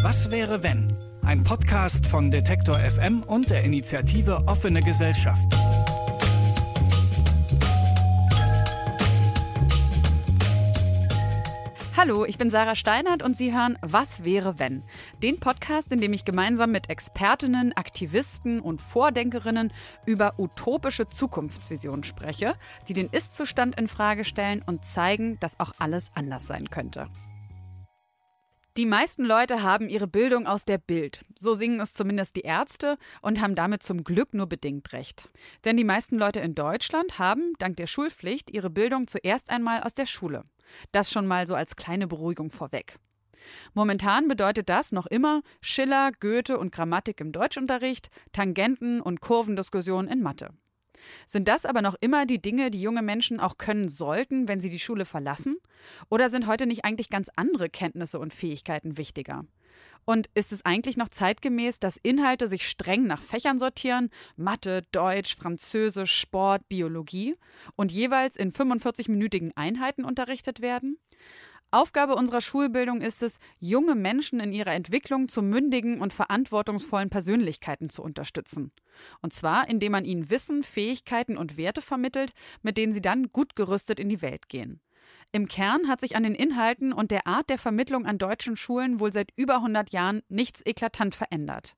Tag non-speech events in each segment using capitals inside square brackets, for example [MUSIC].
Was wäre wenn? Ein Podcast von Detektor FM und der Initiative Offene Gesellschaft. Hallo, ich bin Sarah Steinert und Sie hören Was wäre wenn? Den Podcast, in dem ich gemeinsam mit Expertinnen, Aktivisten und Vordenkerinnen über utopische Zukunftsvisionen spreche, die den Ist-Zustand in Frage stellen und zeigen, dass auch alles anders sein könnte. Die meisten Leute haben ihre Bildung aus der Bild. So singen es zumindest die Ärzte und haben damit zum Glück nur bedingt recht. Denn die meisten Leute in Deutschland haben, dank der Schulpflicht, ihre Bildung zuerst einmal aus der Schule. Das schon mal so als kleine Beruhigung vorweg. Momentan bedeutet das noch immer Schiller, Goethe und Grammatik im Deutschunterricht, Tangenten und Kurvendiskussionen in Mathe. Sind das aber noch immer die Dinge, die junge Menschen auch können sollten, wenn sie die Schule verlassen? Oder sind heute nicht eigentlich ganz andere Kenntnisse und Fähigkeiten wichtiger? Und ist es eigentlich noch zeitgemäß, dass Inhalte sich streng nach Fächern sortieren, Mathe, Deutsch, Französisch, Sport, Biologie, und jeweils in 45-minütigen Einheiten unterrichtet werden? Aufgabe unserer Schulbildung ist es, junge Menschen in ihrer Entwicklung zu mündigen und verantwortungsvollen Persönlichkeiten zu unterstützen. Und zwar, indem man ihnen Wissen, Fähigkeiten und Werte vermittelt, mit denen sie dann gut gerüstet in die Welt gehen. Im Kern hat sich an den Inhalten und der Art der Vermittlung an deutschen Schulen wohl seit über 100 Jahren nichts eklatant verändert.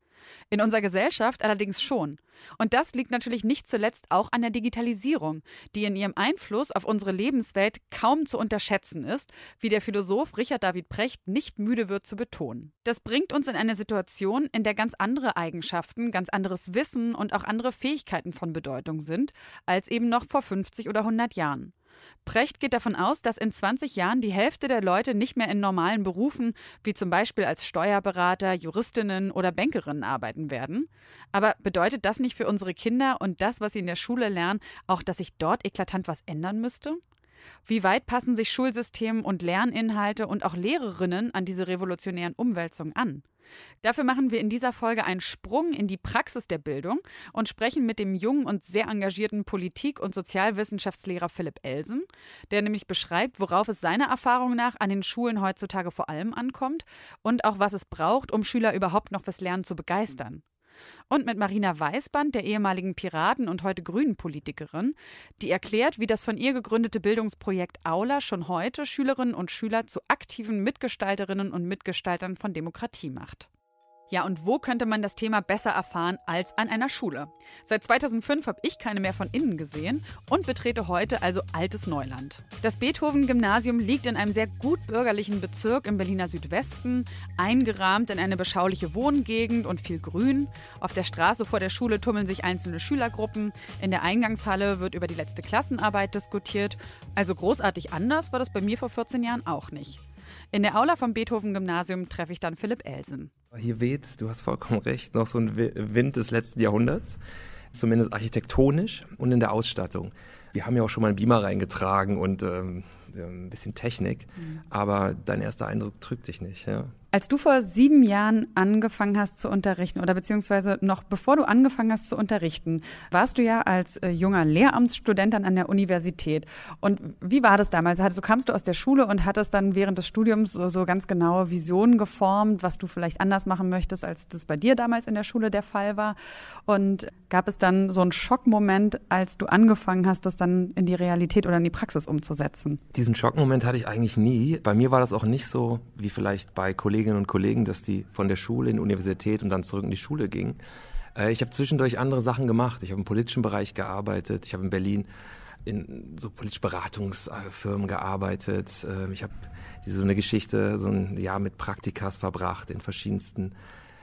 In unserer Gesellschaft allerdings schon. Und das liegt natürlich nicht zuletzt auch an der Digitalisierung, die in ihrem Einfluss auf unsere Lebenswelt kaum zu unterschätzen ist, wie der Philosoph Richard David Precht nicht müde wird zu betonen. Das bringt uns in eine Situation, in der ganz andere Eigenschaften, ganz anderes Wissen und auch andere Fähigkeiten von Bedeutung sind, als eben noch vor 50 oder 100 Jahren. Precht geht davon aus, dass in 20 Jahren die Hälfte der Leute nicht mehr in normalen Berufen, wie zum Beispiel als Steuerberater, Juristinnen oder Bankerinnen arbeiten werden. Aber bedeutet das nicht für unsere Kinder und das, was sie in der Schule lernen, auch, dass sich dort eklatant was ändern müsste? Wie weit passen sich Schulsystem und Lerninhalte und auch Lehrerinnen an diese revolutionären Umwälzungen an? Dafür machen wir in dieser Folge einen Sprung in die Praxis der Bildung und sprechen mit dem jungen und sehr engagierten Politik- und Sozialwissenschaftslehrer Philipp Elsen, der nämlich beschreibt, worauf es seiner Erfahrung nach an den Schulen heutzutage vor allem ankommt und auch was es braucht, um Schüler überhaupt noch fürs Lernen zu begeistern. Und mit Marina Weißband, der ehemaligen Piraten und heute Grünen-Politikerin, die erklärt, wie das von ihr gegründete Bildungsprojekt Aula schon heute Schülerinnen und Schüler zu aktiven Mitgestalterinnen und Mitgestaltern von Demokratie macht. Ja, und wo könnte man das Thema besser erfahren als an einer Schule? Seit 2005 habe ich keine mehr von innen gesehen und betrete heute also altes Neuland. Das Beethoven-Gymnasium liegt in einem sehr gut bürgerlichen Bezirk im Berliner Südwesten, eingerahmt in eine beschauliche Wohngegend und viel Grün. Auf der Straße vor der Schule tummeln sich einzelne Schülergruppen. In der Eingangshalle wird über die letzte Klassenarbeit diskutiert. Also großartig anders war das bei mir vor 14 Jahren auch nicht. In der Aula vom Beethoven-Gymnasium treffe ich dann Philipp Elsen. Hier weht, du hast vollkommen recht, noch so ein Wind des letzten Jahrhunderts, zumindest architektonisch und in der Ausstattung. Wir haben ja auch schon mal einen Beamer reingetragen und ähm, ein bisschen Technik, mhm. aber dein erster Eindruck trügt dich nicht. Ja. Als du vor sieben Jahren angefangen hast zu unterrichten oder beziehungsweise noch bevor du angefangen hast zu unterrichten, warst du ja als äh, junger Lehramtsstudent dann an der Universität. Und wie war das damals? Also kamst du aus der Schule und hattest dann während des Studiums so, so ganz genaue Visionen geformt, was du vielleicht anders machen möchtest, als das bei dir damals in der Schule der Fall war? Und gab es dann so einen Schockmoment, als du angefangen hast, das dann in die Realität oder in die Praxis umzusetzen? Diesen Schockmoment hatte ich eigentlich nie. Bei mir war das auch nicht so wie vielleicht bei Kollegen Kolleginnen und Kollegen, dass die von der Schule in die Universität und dann zurück in die Schule gingen. Äh, ich habe zwischendurch andere Sachen gemacht. Ich habe im politischen Bereich gearbeitet. Ich habe in Berlin in so politische Beratungsfirmen gearbeitet. Äh, ich habe so eine Geschichte, so ein Jahr mit Praktikas verbracht in verschiedensten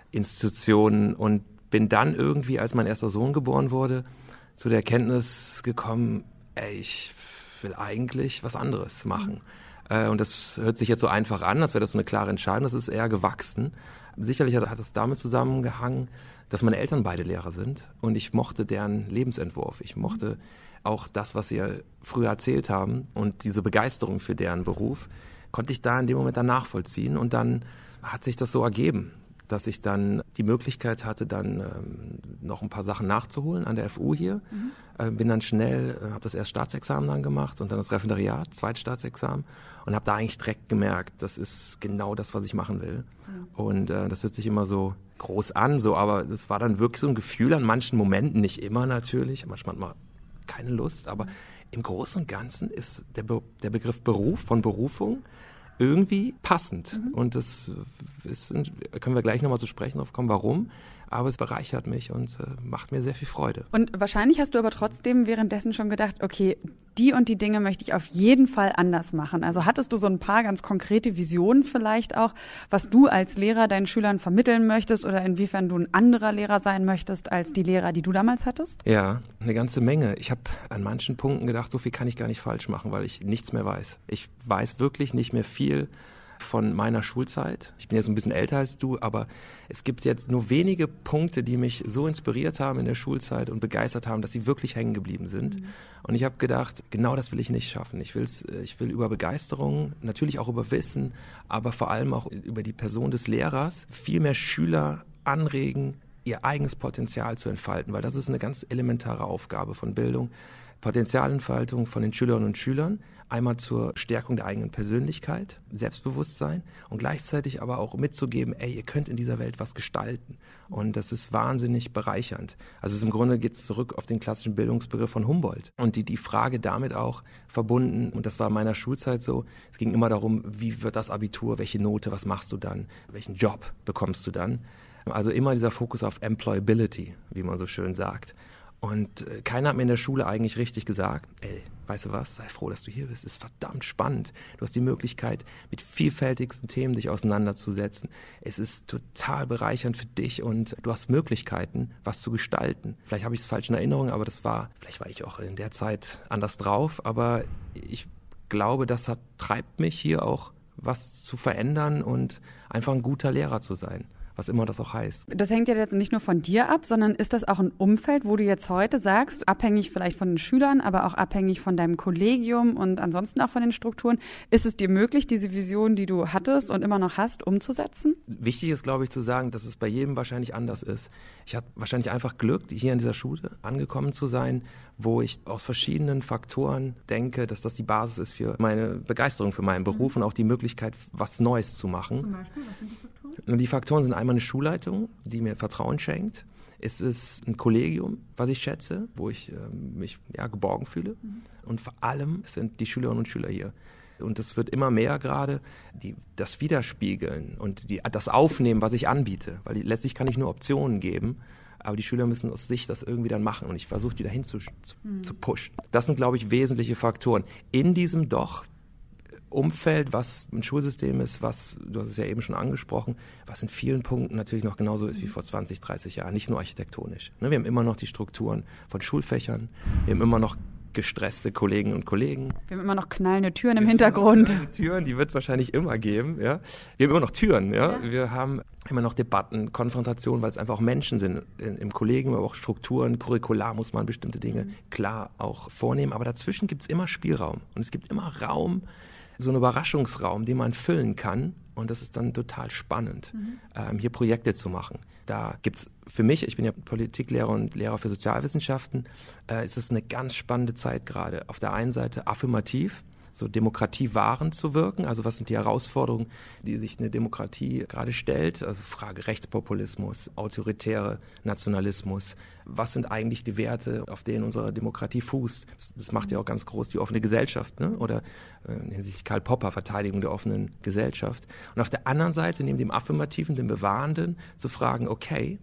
Institutionen und bin dann irgendwie, als mein erster Sohn geboren wurde, zu der Erkenntnis gekommen, ey, ich will eigentlich was anderes machen. Äh, und das hört sich jetzt so einfach an, als wäre das so eine klare Entscheidung. Das ist eher gewachsen. Sicherlich hat, hat das damit zusammengehangen, dass meine Eltern beide Lehrer sind und ich mochte deren Lebensentwurf. Ich mochte auch das, was sie früher erzählt haben und diese Begeisterung für deren Beruf konnte ich da in dem Moment dann nachvollziehen und dann hat sich das so ergeben. Dass ich dann die Möglichkeit hatte, dann ähm, noch ein paar Sachen nachzuholen an der FU hier. Mhm. Äh, bin dann schnell, äh, habe das erst Staatsexamen dann gemacht und dann das Referendariat, Zweitstaatsexamen und habe da eigentlich direkt gemerkt, das ist genau das, was ich machen will. Mhm. Und äh, das hört sich immer so groß an, so, aber es war dann wirklich so ein Gefühl an manchen Momenten, nicht immer natürlich, manchmal hat man keine Lust, aber im Großen und Ganzen ist der, Be der Begriff Beruf von Berufung irgendwie passend. Mhm. Und das ist, können wir gleich nochmal zu sprechen drauf kommen, warum aber es bereichert mich und äh, macht mir sehr viel Freude. Und wahrscheinlich hast du aber trotzdem währenddessen schon gedacht, okay, die und die Dinge möchte ich auf jeden Fall anders machen. Also hattest du so ein paar ganz konkrete Visionen vielleicht auch, was du als Lehrer deinen Schülern vermitteln möchtest oder inwiefern du ein anderer Lehrer sein möchtest als die Lehrer, die du damals hattest? Ja, eine ganze Menge. Ich habe an manchen Punkten gedacht, so viel kann ich gar nicht falsch machen, weil ich nichts mehr weiß. Ich weiß wirklich nicht mehr viel von meiner Schulzeit. Ich bin ja so ein bisschen älter als du, aber es gibt jetzt nur wenige Punkte, die mich so inspiriert haben in der Schulzeit und begeistert haben, dass sie wirklich hängen geblieben sind. Mhm. Und ich habe gedacht, genau das will ich nicht schaffen. Ich, will's, äh, ich will über Begeisterung, natürlich auch über Wissen, aber vor allem auch über die Person des Lehrers viel mehr Schüler anregen, ihr eigenes Potenzial zu entfalten, weil das ist eine ganz elementare Aufgabe von Bildung. Potenzialentfaltung von den Schülerinnen und Schülern, einmal zur Stärkung der eigenen Persönlichkeit, Selbstbewusstsein und gleichzeitig aber auch mitzugeben, ey, ihr könnt in dieser Welt was gestalten. Und das ist wahnsinnig bereichernd. Also im Grunde geht es zurück auf den klassischen Bildungsbegriff von Humboldt. Und die, die Frage damit auch verbunden, und das war in meiner Schulzeit so, es ging immer darum, wie wird das Abitur, welche Note, was machst du dann, welchen Job bekommst du dann. Also immer dieser Fokus auf Employability, wie man so schön sagt. Und äh, keiner hat mir in der Schule eigentlich richtig gesagt, ey, weißt du was, sei froh, dass du hier bist. Es ist verdammt spannend. Du hast die Möglichkeit, mit vielfältigsten Themen dich auseinanderzusetzen. Es ist total bereichernd für dich und du hast Möglichkeiten, was zu gestalten. Vielleicht habe ich es falsch in Erinnerung, aber das war, vielleicht war ich auch in der Zeit anders drauf, aber ich glaube, das hat, treibt mich hier auch was zu verändern und einfach ein guter Lehrer zu sein was immer das auch heißt. Das hängt ja jetzt nicht nur von dir ab, sondern ist das auch ein Umfeld, wo du jetzt heute sagst, abhängig vielleicht von den Schülern, aber auch abhängig von deinem Kollegium und ansonsten auch von den Strukturen, ist es dir möglich, diese Vision, die du hattest und immer noch hast, umzusetzen? Wichtig ist, glaube ich, zu sagen, dass es bei jedem wahrscheinlich anders ist. Ich hatte wahrscheinlich einfach Glück, hier in dieser Schule angekommen zu sein, wo ich aus verschiedenen Faktoren denke, dass das die Basis ist für meine Begeisterung für meinen Beruf mhm. und auch die Möglichkeit, was Neues zu machen. Zum Beispiel, was sind die Faktoren? Die Faktoren sind einmal eine Schulleitung, die mir Vertrauen schenkt. Es ist ein Kollegium, was ich schätze, wo ich äh, mich ja, geborgen fühle. Mhm. Und vor allem sind die Schülerinnen und Schüler hier. Und es wird immer mehr gerade, die, das Widerspiegeln und die, das Aufnehmen, was ich anbiete. Weil letztlich kann ich nur Optionen geben aber die Schüler müssen aus sich das irgendwie dann machen und ich versuche die dahin zu, zu, mhm. zu pushen. Das sind, glaube ich, wesentliche Faktoren. In diesem doch Umfeld, was ein Schulsystem ist, was, du hast es ja eben schon angesprochen, was in vielen Punkten natürlich noch genauso ist wie vor 20, 30 Jahren, nicht nur architektonisch. Ne, wir haben immer noch die Strukturen von Schulfächern, wir haben immer noch gestresste Kollegen und Kollegen. Wir haben immer noch knallende Türen im Hintergrund. Türen, die wird es wahrscheinlich immer geben. Ja? Wir haben immer noch Türen. Ja? ja. Wir haben immer noch Debatten, Konfrontationen, weil es einfach auch Menschen sind in, im Kollegium, aber auch Strukturen, Curricular muss man bestimmte Dinge mhm. klar auch vornehmen. Aber dazwischen gibt es immer Spielraum und es gibt immer Raum, so einen Überraschungsraum, den man füllen kann. Und das ist dann total spannend, mhm. ähm, hier Projekte zu machen. Da gibt es für mich, ich bin ja Politiklehrer und Lehrer für Sozialwissenschaften, äh, ist es eine ganz spannende Zeit gerade. Auf der einen Seite affirmativ, so Demokratie wahrend zu wirken? Also was sind die Herausforderungen, die sich eine Demokratie gerade stellt? Also Frage Rechtspopulismus, autoritäre Nationalismus. Was sind eigentlich die Werte, auf denen unsere Demokratie fußt? Das, das macht ja auch ganz groß die offene Gesellschaft, ne? oder äh, sich Karl Popper, Verteidigung der offenen Gesellschaft. Und auf der anderen Seite, neben dem Affirmativen, dem Bewahrenden, zu fragen, okay,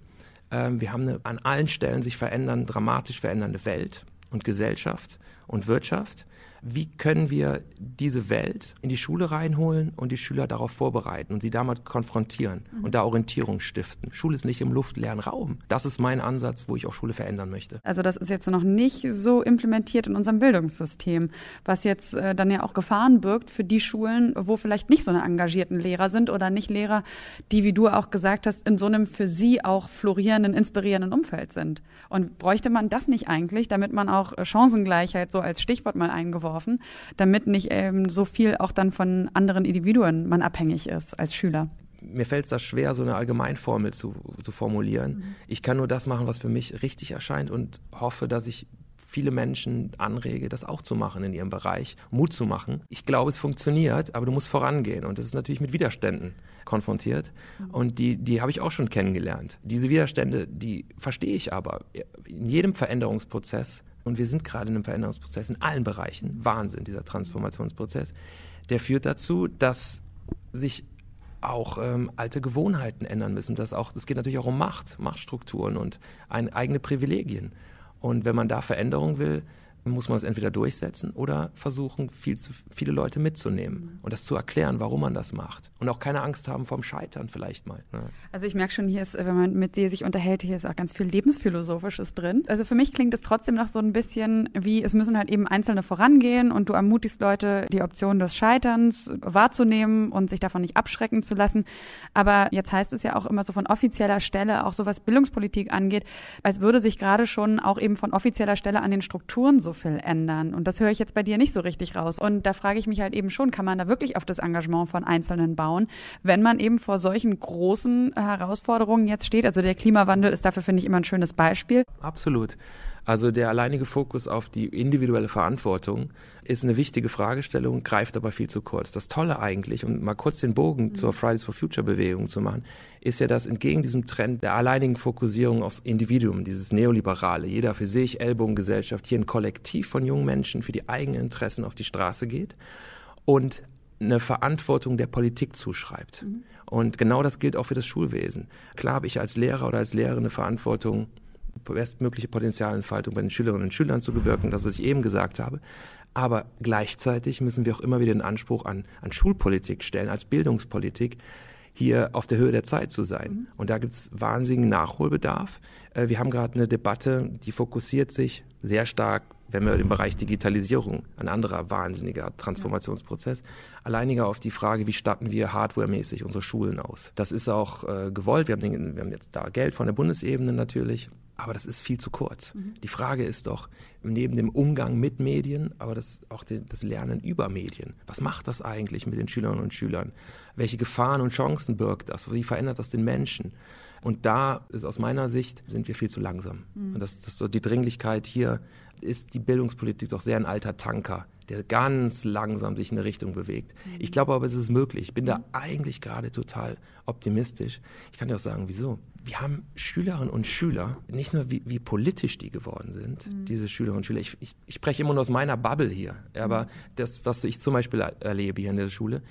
äh, wir haben eine an allen Stellen sich verändern, dramatisch verändernde Welt und Gesellschaft und Wirtschaft wie können wir diese Welt in die Schule reinholen und die Schüler darauf vorbereiten und sie damit konfrontieren mhm. und da Orientierung stiften. Schule ist nicht im luftleeren Raum. Das ist mein Ansatz, wo ich auch Schule verändern möchte. Also das ist jetzt noch nicht so implementiert in unserem Bildungssystem, was jetzt äh, dann ja auch Gefahren birgt für die Schulen, wo vielleicht nicht so eine engagierten Lehrer sind oder nicht Lehrer, die, wie du auch gesagt hast, in so einem für sie auch florierenden, inspirierenden Umfeld sind. Und bräuchte man das nicht eigentlich, damit man auch Chancengleichheit so als Stichwort mal eingeworfen geworfen, damit nicht ähm, so viel auch dann von anderen Individuen man abhängig ist als Schüler. mir fällt es da schwer, so eine Allgemeinformel zu, zu formulieren. Mhm. Ich kann nur das machen, was für mich richtig erscheint und hoffe, dass ich viele Menschen anrege, das auch zu machen in ihrem Bereich, Mut zu machen. Ich glaube, es funktioniert, aber du musst vorangehen und das ist natürlich mit Widerständen konfrontiert mhm. und die, die habe ich auch schon kennengelernt. Diese Widerstände, die verstehe ich aber in jedem Veränderungsprozess und wir sind gerade in einem Veränderungsprozess in allen Bereichen, Wahnsinn, dieser Transformationsprozess, der führt dazu, dass sich auch ähm, alte Gewohnheiten ändern müssen. Das auch, das geht natürlich auch um Macht, Machtstrukturen und ein, eigene Privilegien. Und wenn man da Veränderung will, muss man es entweder durchsetzen oder versuchen, viel zu, viele Leute mitzunehmen mhm. und das zu erklären, warum man das macht. Und auch keine Angst haben vom Scheitern vielleicht mal. Ne? Also ich merke schon, hier ist, wenn man mit dir sich unterhält, hier ist auch ganz viel Lebensphilosophisches drin. Also für mich klingt es trotzdem noch so ein bisschen wie, es müssen halt eben Einzelne vorangehen und du ermutigst Leute, die Option des Scheiterns wahrzunehmen und sich davon nicht abschrecken zu lassen. Aber jetzt heißt es ja auch immer so von offizieller Stelle, auch so was Bildungspolitik angeht, als würde sich gerade schon auch eben von offizieller Stelle an den Strukturen so viel ändern. Und das höre ich jetzt bei dir nicht so richtig raus. Und da frage ich mich halt eben schon, kann man da wirklich auf das Engagement von Einzelnen bauen, wenn man eben vor solchen großen Herausforderungen jetzt steht? Also der Klimawandel ist dafür, finde ich, immer ein schönes Beispiel. Absolut. Also der alleinige Fokus auf die individuelle Verantwortung ist eine wichtige Fragestellung, greift aber viel zu kurz. Das Tolle eigentlich, um mal kurz den Bogen mhm. zur Fridays for Future Bewegung zu machen, ist ja, dass entgegen diesem Trend der alleinigen Fokussierung aufs Individuum, dieses Neoliberale, jeder für sich, Ellbogengesellschaft, hier ein Kollektiv von jungen Menschen für die eigenen Interessen auf die Straße geht und eine Verantwortung der Politik zuschreibt. Mhm. Und genau das gilt auch für das Schulwesen. Klar habe ich als Lehrer oder als Lehrerin eine Verantwortung, bestmögliche Potenzialentfaltung bei den Schülerinnen und Schülern zu bewirken, das, was ich eben gesagt habe. Aber gleichzeitig müssen wir auch immer wieder den Anspruch an, an Schulpolitik stellen, als Bildungspolitik, hier auf der Höhe der Zeit zu sein. Mhm. Und da gibt es wahnsinnigen Nachholbedarf. Äh, wir haben gerade eine Debatte, die fokussiert sich sehr stark, wenn wir im Bereich Digitalisierung, ein anderer wahnsinniger Transformationsprozess, alleiniger auf die Frage, wie statten wir hardwaremäßig unsere Schulen aus. Das ist auch äh, gewollt. Wir haben, den, wir haben jetzt da Geld von der Bundesebene natürlich. Aber das ist viel zu kurz. Mhm. Die Frage ist doch, neben dem Umgang mit Medien, aber das, auch die, das Lernen über Medien. Was macht das eigentlich mit den Schülerinnen und Schülern? Welche Gefahren und Chancen birgt das? Wie verändert das den Menschen? Und da ist aus meiner Sicht, sind wir viel zu langsam. Mhm. Und das, das, die Dringlichkeit hier ist die Bildungspolitik doch sehr ein alter Tanker, der ganz langsam sich in eine Richtung bewegt. Mhm. Ich glaube aber, es ist möglich. Ich bin mhm. da eigentlich gerade total optimistisch. Ich kann dir auch sagen, wieso. Wir haben Schülerinnen und Schüler, nicht nur wie, wie politisch die geworden sind, mhm. diese Schülerinnen und Schüler. Ich, ich, ich, spreche immer nur aus meiner Bubble hier. Aber mhm. das, was ich zum Beispiel erlebe hier in der Schule,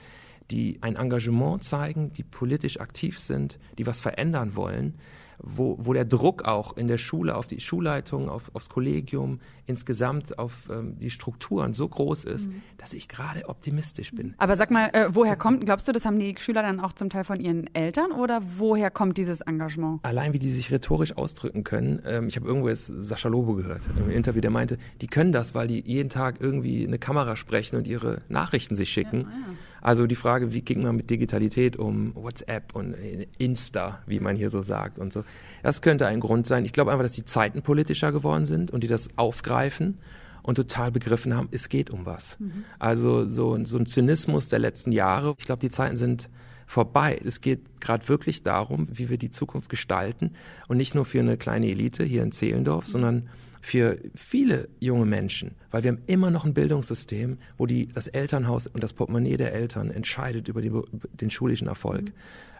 die ein Engagement zeigen, die politisch aktiv sind, die was verändern wollen, wo, wo der Druck auch in der Schule, auf die Schulleitung, auf, aufs Kollegium, insgesamt auf ähm, die Strukturen so groß ist, mhm. dass ich gerade optimistisch bin. Aber sag mal, äh, woher kommt, glaubst du, das haben die Schüler dann auch zum Teil von ihren Eltern oder woher kommt dieses Engagement? Allein wie die sich rhetorisch ausdrücken können. Ähm, ich habe irgendwo jetzt Sascha Lobo gehört im Interview, der meinte, die können das, weil die jeden Tag irgendwie eine Kamera sprechen und ihre Nachrichten sich schicken. Ja, ja. Also die Frage, wie ging man mit Digitalität um, WhatsApp und Insta, wie man hier so sagt und so. Das könnte ein Grund sein. Ich glaube einfach, dass die Zeiten politischer geworden sind und die das aufgreifen und total begriffen haben, es geht um was. Mhm. Also so, so ein Zynismus der letzten Jahre. Ich glaube, die Zeiten sind vorbei. Es geht gerade wirklich darum, wie wir die Zukunft gestalten und nicht nur für eine kleine Elite hier in Zehlendorf, sondern für viele junge Menschen, weil wir haben immer noch ein Bildungssystem, wo die, das Elternhaus und das Portemonnaie der Eltern entscheidet über die, den schulischen Erfolg. Mhm.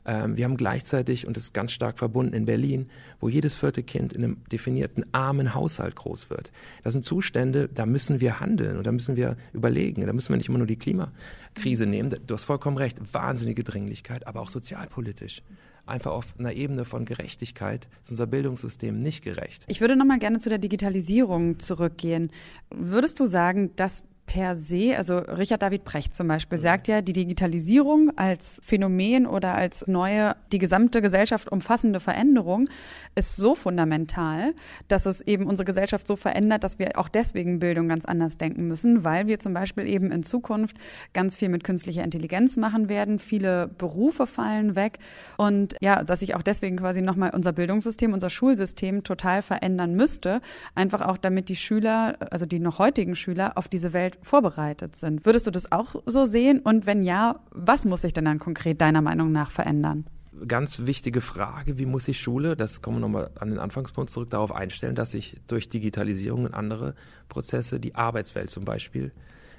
Ähm, wir haben gleichzeitig, und das ist ganz stark verbunden in Berlin, wo jedes vierte Kind in einem definierten armen Haushalt groß wird. Das sind Zustände, da müssen wir handeln und da müssen wir überlegen. Da müssen wir nicht immer nur die Klimakrise nehmen. Du hast vollkommen recht, wahnsinnige Dringlichkeit, aber auch sozialpolitisch einfach auf einer Ebene von Gerechtigkeit ist unser Bildungssystem nicht gerecht. Ich würde noch mal gerne zu der Digitalisierung zurückgehen. Würdest du sagen, dass per se, also Richard David Precht zum Beispiel sagt ja, die Digitalisierung als Phänomen oder als neue, die gesamte Gesellschaft umfassende Veränderung ist so fundamental, dass es eben unsere Gesellschaft so verändert, dass wir auch deswegen Bildung ganz anders denken müssen, weil wir zum Beispiel eben in Zukunft ganz viel mit künstlicher Intelligenz machen werden, viele Berufe fallen weg. Und ja, dass sich auch deswegen quasi nochmal unser Bildungssystem, unser Schulsystem total verändern müsste, einfach auch damit die Schüler, also die noch heutigen Schüler auf diese Welt Welt vorbereitet sind. Würdest du das auch so sehen? Und wenn ja, was muss sich denn dann konkret deiner Meinung nach verändern? Ganz wichtige Frage, wie muss sich Schule, das kommen wir nochmal an den Anfangspunkt zurück, darauf einstellen, dass sich durch Digitalisierung und andere Prozesse die Arbeitswelt zum Beispiel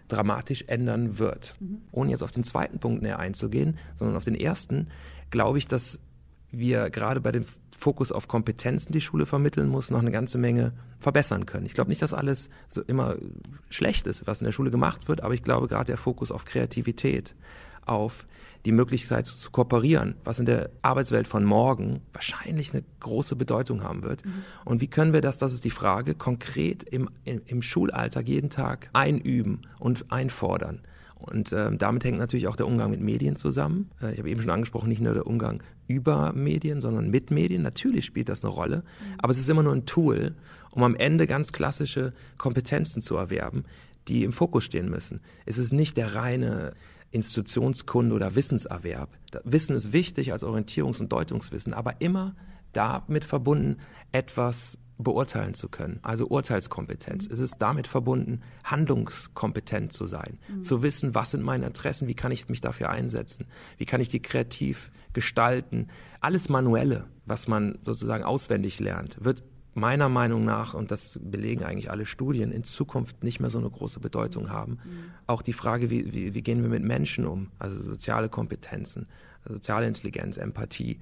dramatisch ändern wird. Mhm. Ohne jetzt auf den zweiten Punkt näher einzugehen, sondern auf den ersten, glaube ich, dass wir gerade bei dem Fokus auf Kompetenzen, die Schule vermitteln muss, noch eine ganze Menge verbessern können. Ich glaube nicht, dass alles so immer schlecht ist, was in der Schule gemacht wird, aber ich glaube gerade der Fokus auf Kreativität, auf die Möglichkeit zu kooperieren, was in der Arbeitswelt von morgen wahrscheinlich eine große Bedeutung haben wird. Mhm. Und wie können wir das, das ist die Frage, konkret im, im, im Schulalltag jeden Tag einüben und einfordern. Und äh, damit hängt natürlich auch der Umgang mit Medien zusammen. Äh, ich habe eben schon angesprochen, nicht nur der Umgang über Medien, sondern mit Medien. Natürlich spielt das eine Rolle, mhm. aber es ist immer nur ein Tool, um am Ende ganz klassische Kompetenzen zu erwerben, die im Fokus stehen müssen. Es ist nicht der reine Institutionskunde oder Wissenserwerb. Wissen ist wichtig als Orientierungs- und Deutungswissen, aber immer damit verbunden, etwas beurteilen zu können, also Urteilskompetenz. Es ist damit verbunden, handlungskompetent zu sein, mhm. zu wissen, was sind meine Interessen, wie kann ich mich dafür einsetzen, wie kann ich die kreativ gestalten. Alles Manuelle, was man sozusagen auswendig lernt, wird meiner Meinung nach, und das belegen eigentlich alle Studien, in Zukunft nicht mehr so eine große Bedeutung haben. Mhm. Auch die Frage, wie, wie, wie gehen wir mit Menschen um, also soziale Kompetenzen, soziale Intelligenz, Empathie,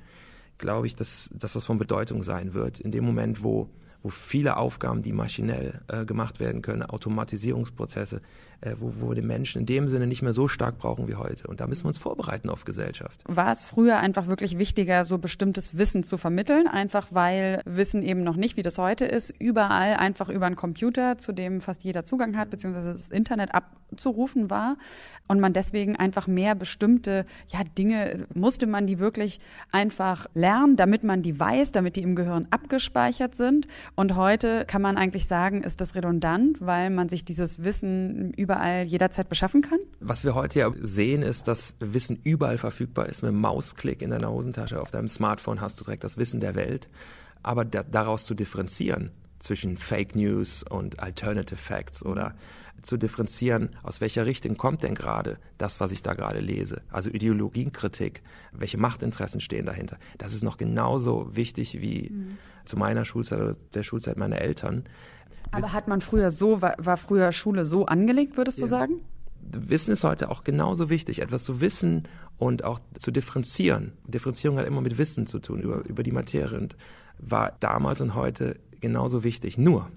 glaube ich, dass, dass das von Bedeutung sein wird. In dem Moment, wo wo viele Aufgaben, die maschinell äh, gemacht werden können, Automatisierungsprozesse, äh, wo, wo wir den Menschen in dem Sinne nicht mehr so stark brauchen wie heute. Und da müssen wir uns vorbereiten auf Gesellschaft. War es früher einfach wirklich wichtiger, so bestimmtes Wissen zu vermitteln, einfach weil Wissen eben noch nicht, wie das heute ist, überall einfach über einen Computer, zu dem fast jeder Zugang hat, beziehungsweise das Internet abzurufen war und man deswegen einfach mehr bestimmte ja, Dinge, musste man die wirklich einfach lernen, damit man die weiß, damit die im Gehirn abgespeichert sind und heute kann man eigentlich sagen, ist das redundant, weil man sich dieses Wissen überall jederzeit beschaffen kann? Was wir heute ja sehen, ist, dass Wissen überall verfügbar ist. Mit einem Mausklick in deiner Hosentasche auf deinem Smartphone hast du direkt das Wissen der Welt. Aber da, daraus zu differenzieren zwischen Fake News und Alternative Facts oder zu differenzieren, aus welcher Richtung kommt denn gerade das, was ich da gerade lese. Also Ideologienkritik, welche Machtinteressen stehen dahinter. Das ist noch genauso wichtig wie mhm. zu meiner Schulzeit oder der Schulzeit meiner Eltern. Aber hat man früher so, war, war früher Schule so angelegt, würdest ja. du sagen? Wissen ist heute auch genauso wichtig, etwas zu wissen und auch zu differenzieren. Differenzierung hat immer mit Wissen zu tun über, über die Materie und war damals und heute genauso wichtig. Nur,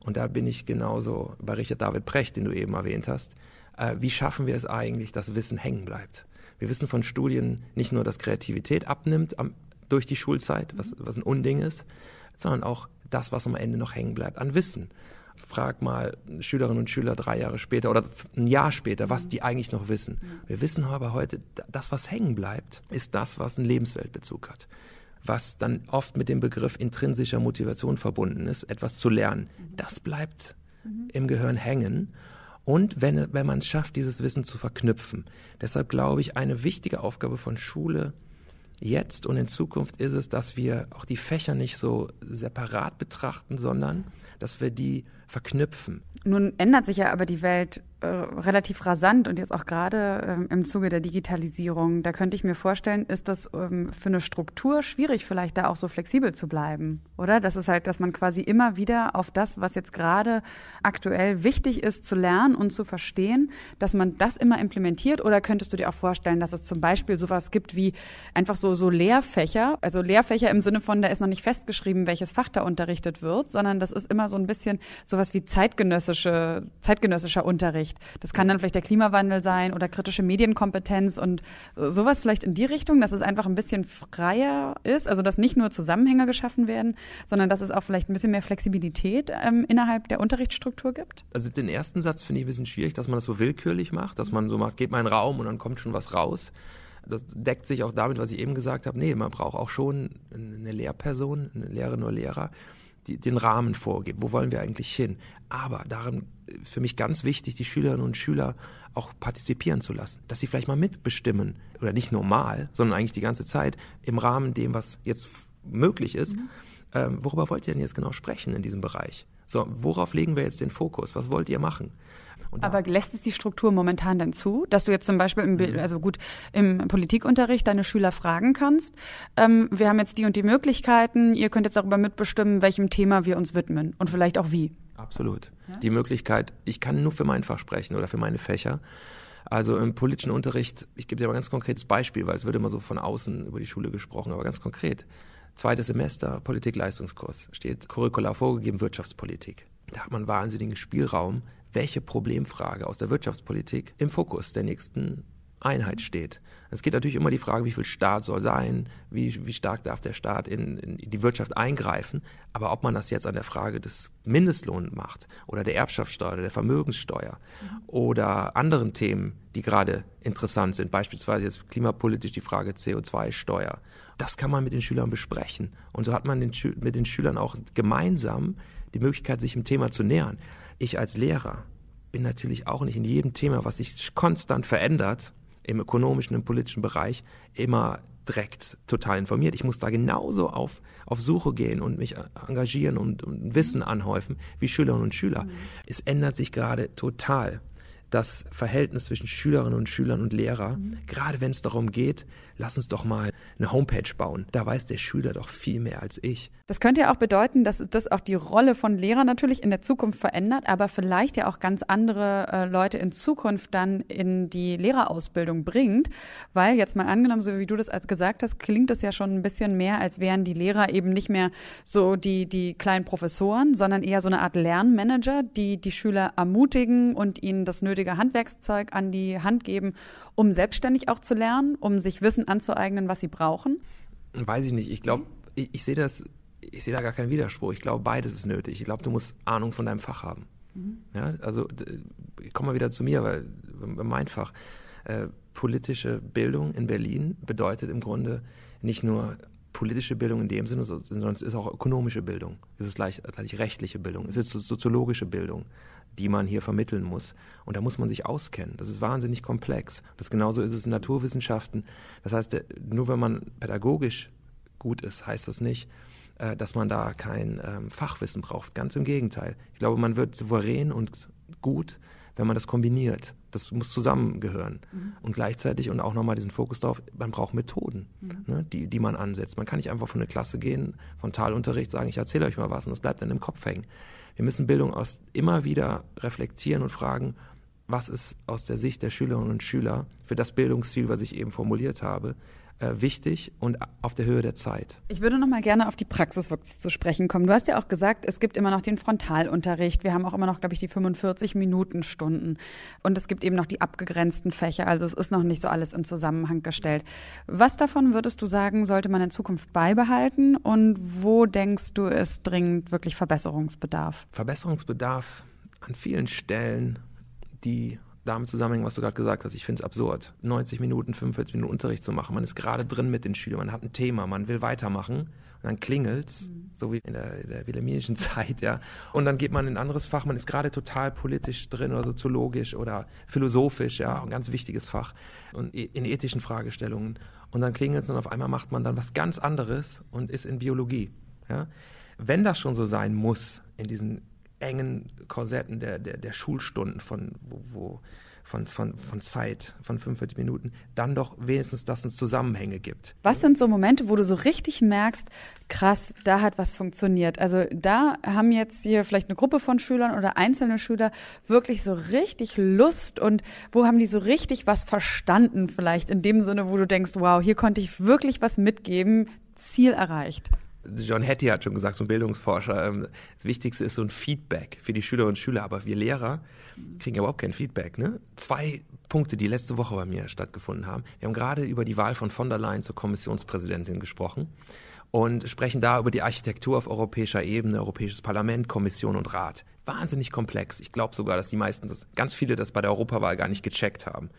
und da bin ich genauso bei Richard David Precht, den du eben erwähnt hast. Äh, wie schaffen wir es eigentlich, dass Wissen hängen bleibt? Wir wissen von Studien nicht nur, dass Kreativität abnimmt am, durch die Schulzeit, was, was ein Unding ist, sondern auch das, was am Ende noch hängen bleibt an Wissen. Frag mal Schülerinnen und Schüler drei Jahre später oder ein Jahr später, was die eigentlich noch wissen. Wir wissen aber heute, das, was hängen bleibt, ist das, was einen Lebensweltbezug hat was dann oft mit dem Begriff intrinsischer Motivation verbunden ist, etwas zu lernen. Das bleibt mhm. im Gehirn hängen. Und wenn, wenn man es schafft, dieses Wissen zu verknüpfen. Deshalb glaube ich, eine wichtige Aufgabe von Schule jetzt und in Zukunft ist es, dass wir auch die Fächer nicht so separat betrachten, sondern dass wir die verknüpfen. Nun ändert sich ja aber die Welt äh, relativ rasant und jetzt auch gerade ähm, im Zuge der Digitalisierung. Da könnte ich mir vorstellen, ist das ähm, für eine Struktur schwierig, vielleicht da auch so flexibel zu bleiben, oder? Das ist halt, dass man quasi immer wieder auf das, was jetzt gerade aktuell wichtig ist zu lernen und zu verstehen, dass man das immer implementiert. Oder könntest du dir auch vorstellen, dass es zum Beispiel sowas gibt wie einfach so, so Lehrfächer, also Lehrfächer im Sinne von, da ist noch nicht festgeschrieben, welches Fach da unterrichtet wird, sondern das ist immer so ein bisschen sowas wie zeitgenössische, zeitgenössischer Unterricht. Das kann dann vielleicht der Klimawandel sein oder kritische Medienkompetenz und sowas vielleicht in die Richtung, dass es einfach ein bisschen freier ist, also dass nicht nur Zusammenhänge geschaffen werden, sondern dass es auch vielleicht ein bisschen mehr Flexibilität ähm, innerhalb der Unterrichtsstruktur gibt? Also den ersten Satz finde ich ein bisschen schwierig, dass man das so willkürlich macht, dass man so macht, geht mal in den Raum und dann kommt schon was raus. Das deckt sich auch damit, was ich eben gesagt habe. Nee, man braucht auch schon eine Lehrperson, eine Lehrerin oder Lehrer, die, den Rahmen vorgeben. Wo wollen wir eigentlich hin? Aber darin für mich ganz wichtig, die Schülerinnen und Schüler auch partizipieren zu lassen, dass sie vielleicht mal mitbestimmen oder nicht normal, sondern eigentlich die ganze Zeit im Rahmen dem, was jetzt möglich ist. Mhm. Ähm, worüber wollt ihr denn jetzt genau sprechen in diesem Bereich? So, worauf legen wir jetzt den Fokus? Was wollt ihr machen? Aber lässt es die Struktur momentan denn zu, dass du jetzt zum Beispiel im, mhm. also gut, im Politikunterricht deine Schüler fragen kannst, ähm, wir haben jetzt die und die Möglichkeiten, ihr könnt jetzt darüber mitbestimmen, welchem Thema wir uns widmen und vielleicht auch wie. Absolut. Ja? Die Möglichkeit, ich kann nur für mein Fach sprechen oder für meine Fächer. Also im politischen Unterricht, ich gebe dir mal ein ganz konkretes Beispiel, weil es wird immer so von außen über die Schule gesprochen, aber ganz konkret. Zweites Semester Politik-Leistungskurs steht Curricula vorgegeben Wirtschaftspolitik. Da hat man wahnsinnigen Spielraum, welche Problemfrage aus der Wirtschaftspolitik im Fokus der nächsten Einheit steht. Es geht natürlich immer die Frage, wie viel Staat soll sein, wie, wie stark darf der Staat in, in die Wirtschaft eingreifen. Aber ob man das jetzt an der Frage des Mindestlohns macht oder der Erbschaftssteuer oder der Vermögenssteuer oder anderen Themen, die gerade interessant sind, beispielsweise jetzt klimapolitisch die Frage CO2-Steuer, das kann man mit den Schülern besprechen. Und so hat man den, mit den Schülern auch gemeinsam die Möglichkeit, sich im Thema zu nähern. Ich als Lehrer bin natürlich auch nicht in jedem Thema, was sich konstant verändert, im ökonomischen, im politischen Bereich, immer direkt total informiert. Ich muss da genauso auf, auf Suche gehen und mich engagieren und, und Wissen anhäufen wie Schülerinnen und Schüler. Mhm. Es ändert sich gerade total das Verhältnis zwischen Schülerinnen und Schülern und Lehrer, mhm. gerade wenn es darum geht, lass uns doch mal eine Homepage bauen. Da weiß der Schüler doch viel mehr als ich. Das könnte ja auch bedeuten, dass das auch die Rolle von Lehrern natürlich in der Zukunft verändert, aber vielleicht ja auch ganz andere äh, Leute in Zukunft dann in die Lehrerausbildung bringt, weil jetzt mal angenommen, so wie du das gesagt hast, klingt das ja schon ein bisschen mehr, als wären die Lehrer eben nicht mehr so die, die kleinen Professoren, sondern eher so eine Art Lernmanager, die die Schüler ermutigen und ihnen das nötige Handwerkszeug an die Hand geben, um selbstständig auch zu lernen, um sich Wissen anzueignen, was sie brauchen? Weiß ich nicht. Ich glaube, ich, ich sehe das, ich sehe da gar keinen Widerspruch. Ich glaube, beides ist nötig. Ich glaube, du musst Ahnung von deinem Fach haben. Mhm. Ja, also ich komme mal wieder zu mir, weil mein Fach äh, politische Bildung in Berlin bedeutet im Grunde nicht nur politische Bildung in dem Sinne, sondern es ist auch ökonomische Bildung, es ist gleich, gleich rechtliche Bildung, es ist soziologische Bildung, die man hier vermitteln muss. Und da muss man sich auskennen. Das ist wahnsinnig komplex. Das genauso ist es in Naturwissenschaften. Das heißt, nur wenn man pädagogisch gut ist, heißt das nicht, äh, dass man da kein ähm, Fachwissen braucht. Ganz im Gegenteil. Ich glaube, man wird souverän und gut, wenn man das kombiniert. Das muss zusammengehören. Mhm. Und gleichzeitig und auch nochmal diesen Fokus darauf, man braucht Methoden, mhm. ne, die, die man ansetzt. Man kann nicht einfach von der Klasse gehen, Frontalunterricht sagen, ich erzähle euch mal was und das bleibt dann im Kopf hängen. Wir müssen Bildung aus, immer wieder reflektieren und fragen, was ist aus der Sicht der Schülerinnen und Schüler für das Bildungsziel, was ich eben formuliert habe, wichtig und auf der Höhe der Zeit. Ich würde noch mal gerne auf die Praxis wirklich zu sprechen kommen. Du hast ja auch gesagt, es gibt immer noch den Frontalunterricht. Wir haben auch immer noch, glaube ich, die 45 Minuten Stunden. Und es gibt eben noch die abgegrenzten Fächer. Also es ist noch nicht so alles in Zusammenhang gestellt. Was davon würdest du sagen, sollte man in Zukunft beibehalten? Und wo denkst du, ist dringend wirklich Verbesserungsbedarf? Verbesserungsbedarf an vielen Stellen, die damit zusammenhängen, was du gerade gesagt hast. Ich finde es absurd, 90 Minuten, 45 Minuten Unterricht zu machen. Man ist gerade drin mit den Schülern, man hat ein Thema, man will weitermachen und dann klingelt's, mhm. so wie in der, in der wilhelminischen [LAUGHS] Zeit, ja. Und dann geht man in ein anderes Fach, man ist gerade total politisch drin oder soziologisch oder philosophisch, ja, ein ganz wichtiges Fach und e, in ethischen Fragestellungen. Und dann klingelt's und auf einmal macht man dann was ganz anderes und ist in Biologie, ja. Wenn das schon so sein muss in diesen engen Korsetten der, der, der Schulstunden von, wo, wo, von, von, von Zeit, von 45 Minuten, dann doch wenigstens, dass es Zusammenhänge gibt. Was sind so Momente, wo du so richtig merkst, krass, da hat was funktioniert? Also da haben jetzt hier vielleicht eine Gruppe von Schülern oder einzelne Schüler wirklich so richtig Lust und wo haben die so richtig was verstanden vielleicht in dem Sinne, wo du denkst, wow, hier konnte ich wirklich was mitgeben, Ziel erreicht. John Hattie hat schon gesagt, so ein Bildungsforscher, ähm, das Wichtigste ist so ein Feedback für die Schülerinnen und Schüler, aber wir Lehrer kriegen überhaupt kein Feedback. Ne? Zwei Punkte, die letzte Woche bei mir stattgefunden haben. Wir haben gerade über die Wahl von von der Leyen zur Kommissionspräsidentin gesprochen und sprechen da über die Architektur auf europäischer Ebene, Europäisches Parlament, Kommission und Rat. Wahnsinnig komplex. Ich glaube sogar, dass die meisten, das, ganz viele das bei der Europawahl gar nicht gecheckt haben.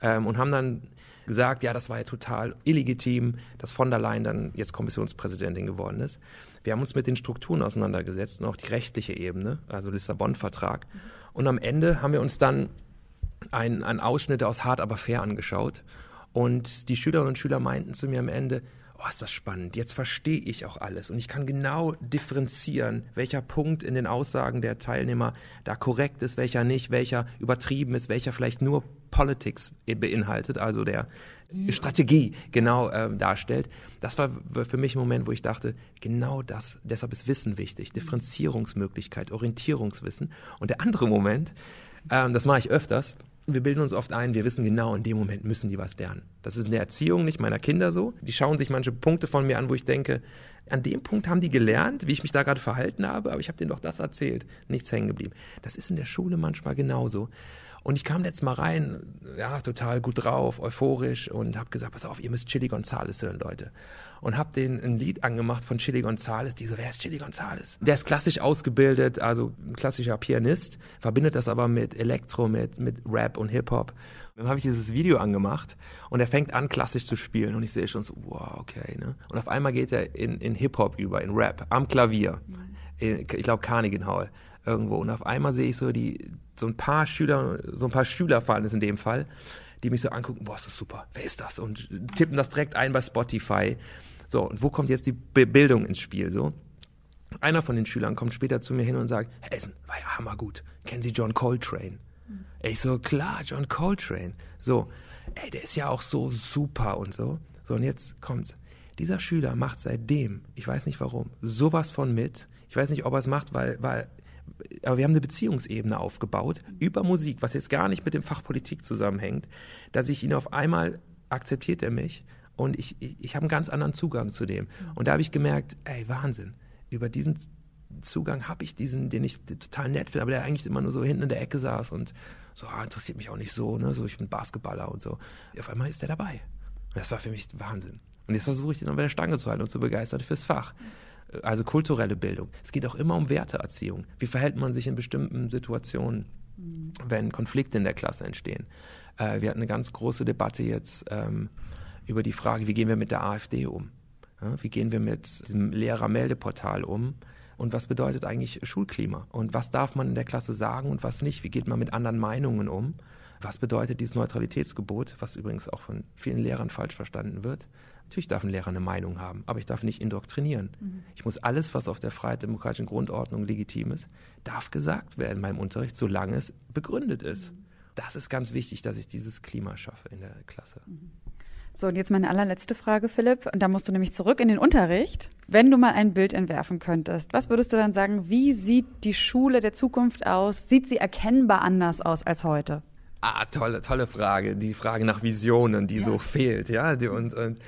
Ähm, und haben dann gesagt, ja, das war ja total illegitim, dass von der Leyen dann jetzt Kommissionspräsidentin geworden ist. Wir haben uns mit den Strukturen auseinandergesetzt und auch die rechtliche Ebene, also Lissabon-Vertrag. Und am Ende haben wir uns dann einen Ausschnitt aus Hart aber fair angeschaut. Und die Schülerinnen und Schüler meinten zu mir am Ende, oh, ist das spannend, jetzt verstehe ich auch alles und ich kann genau differenzieren, welcher Punkt in den Aussagen der Teilnehmer da korrekt ist, welcher nicht, welcher übertrieben ist, welcher vielleicht nur Politics beinhaltet, also der Strategie genau ähm, darstellt. Das war für mich ein Moment, wo ich dachte, genau das, deshalb ist Wissen wichtig, Differenzierungsmöglichkeit, Orientierungswissen. Und der andere Moment, ähm, das mache ich öfters, wir bilden uns oft ein, wir wissen genau, in dem Moment müssen die was lernen. Das ist in der Erziehung nicht meiner Kinder so. Die schauen sich manche Punkte von mir an, wo ich denke, an dem Punkt haben die gelernt, wie ich mich da gerade verhalten habe, aber ich habe denen doch das erzählt, nichts hängen geblieben. Das ist in der Schule manchmal genauso. Und ich kam jetzt mal rein, ja, total gut drauf, euphorisch und habe gesagt, pass auf, ihr müsst Chili Gonzales hören, Leute. Und habe den ein Lied angemacht von Chili Gonzales. Die so, wer ist Chili Gonzales? Der ist klassisch ausgebildet, also ein klassischer Pianist, verbindet das aber mit Elektro, mit, mit Rap und Hip-Hop. Dann habe ich dieses Video angemacht und er fängt an, klassisch zu spielen. Und ich sehe schon so, wow, okay. Ne? Und auf einmal geht er in, in Hip-Hop über, in Rap, am Klavier. In, ich glaube, Carnegie Hall irgendwo. Und auf einmal sehe ich so die, so ein paar Schüler, so ein paar Schüler fallen es in dem Fall, die mich so angucken, boah, ist das super, wer ist das? Und tippen das direkt ein bei Spotify. So, und wo kommt jetzt die Bildung ins Spiel? So, einer von den Schülern kommt später zu mir hin und sagt, Herr Essen, war ja hammergut. Kennen Sie John Coltrane? Mhm. Ich so, klar, John Coltrane. So, ey, der ist ja auch so super und so. So, und jetzt kommt's. Dieser Schüler macht seitdem, ich weiß nicht warum, sowas von mit. Ich weiß nicht, ob er es macht, weil, weil aber wir haben eine Beziehungsebene aufgebaut über Musik, was jetzt gar nicht mit dem Fach Politik zusammenhängt, dass ich ihn auf einmal akzeptiert er mich und ich, ich, ich habe einen ganz anderen Zugang zu dem. Und da habe ich gemerkt, ey, Wahnsinn, über diesen Zugang habe ich diesen, den ich total nett finde, aber der eigentlich immer nur so hinten in der Ecke saß und so, ah, interessiert mich auch nicht so, ne, so, ich bin Basketballer und so. Auf einmal ist der dabei. Und das war für mich Wahnsinn. Und jetzt versuche ich den noch bei der Stange zu halten und zu begeistern fürs Fach also kulturelle Bildung. Es geht auch immer um Werteerziehung. Wie verhält man sich in bestimmten Situationen, wenn Konflikte in der Klasse entstehen? Äh, wir hatten eine ganz große Debatte jetzt ähm, über die Frage, wie gehen wir mit der AfD um? Ja, wie gehen wir mit diesem Lehrermeldeportal um? Und was bedeutet eigentlich Schulklima? Und was darf man in der Klasse sagen und was nicht? Wie geht man mit anderen Meinungen um? Was bedeutet dieses Neutralitätsgebot, was übrigens auch von vielen Lehrern falsch verstanden wird? Natürlich darf ein Lehrer eine Meinung haben, aber ich darf nicht indoktrinieren. Mhm. Ich muss alles, was auf der freiheitdemokratischen Grundordnung legitim ist, darf gesagt werden in meinem Unterricht, solange es begründet ist. Mhm. Das ist ganz wichtig, dass ich dieses Klima schaffe in der Klasse. Mhm. So, und jetzt meine allerletzte Frage, Philipp. Und da musst du nämlich zurück in den Unterricht. Wenn du mal ein Bild entwerfen könntest, was würdest du dann sagen, wie sieht die Schule der Zukunft aus? Sieht sie erkennbar anders aus als heute? Ah, tolle, tolle Frage. Die Frage nach Visionen, die ja. so fehlt, ja. Und, und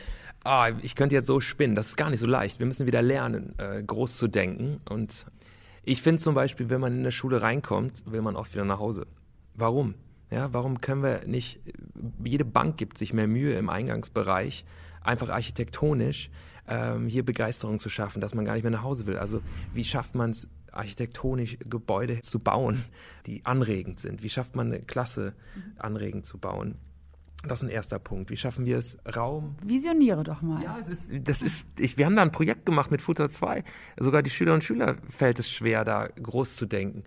ah, ich könnte jetzt so spinnen, das ist gar nicht so leicht. Wir müssen wieder lernen, äh, groß zu denken. Und ich finde zum Beispiel, wenn man in eine Schule reinkommt, will man oft wieder nach Hause. Warum? Ja, warum können wir nicht, jede Bank gibt sich mehr Mühe im Eingangsbereich, einfach architektonisch ähm, hier Begeisterung zu schaffen, dass man gar nicht mehr nach Hause will. Also wie schafft man es, architektonisch Gebäude zu bauen, die anregend sind? Wie schafft man eine Klasse anregend zu bauen? Das ist ein erster Punkt. Wie schaffen wir es, Raum? Visioniere doch mal. Ja, es ist, das ist, ich, wir haben da ein Projekt gemacht mit Futter 2. Sogar die Schüler und Schüler fällt es schwer, da groß zu denken.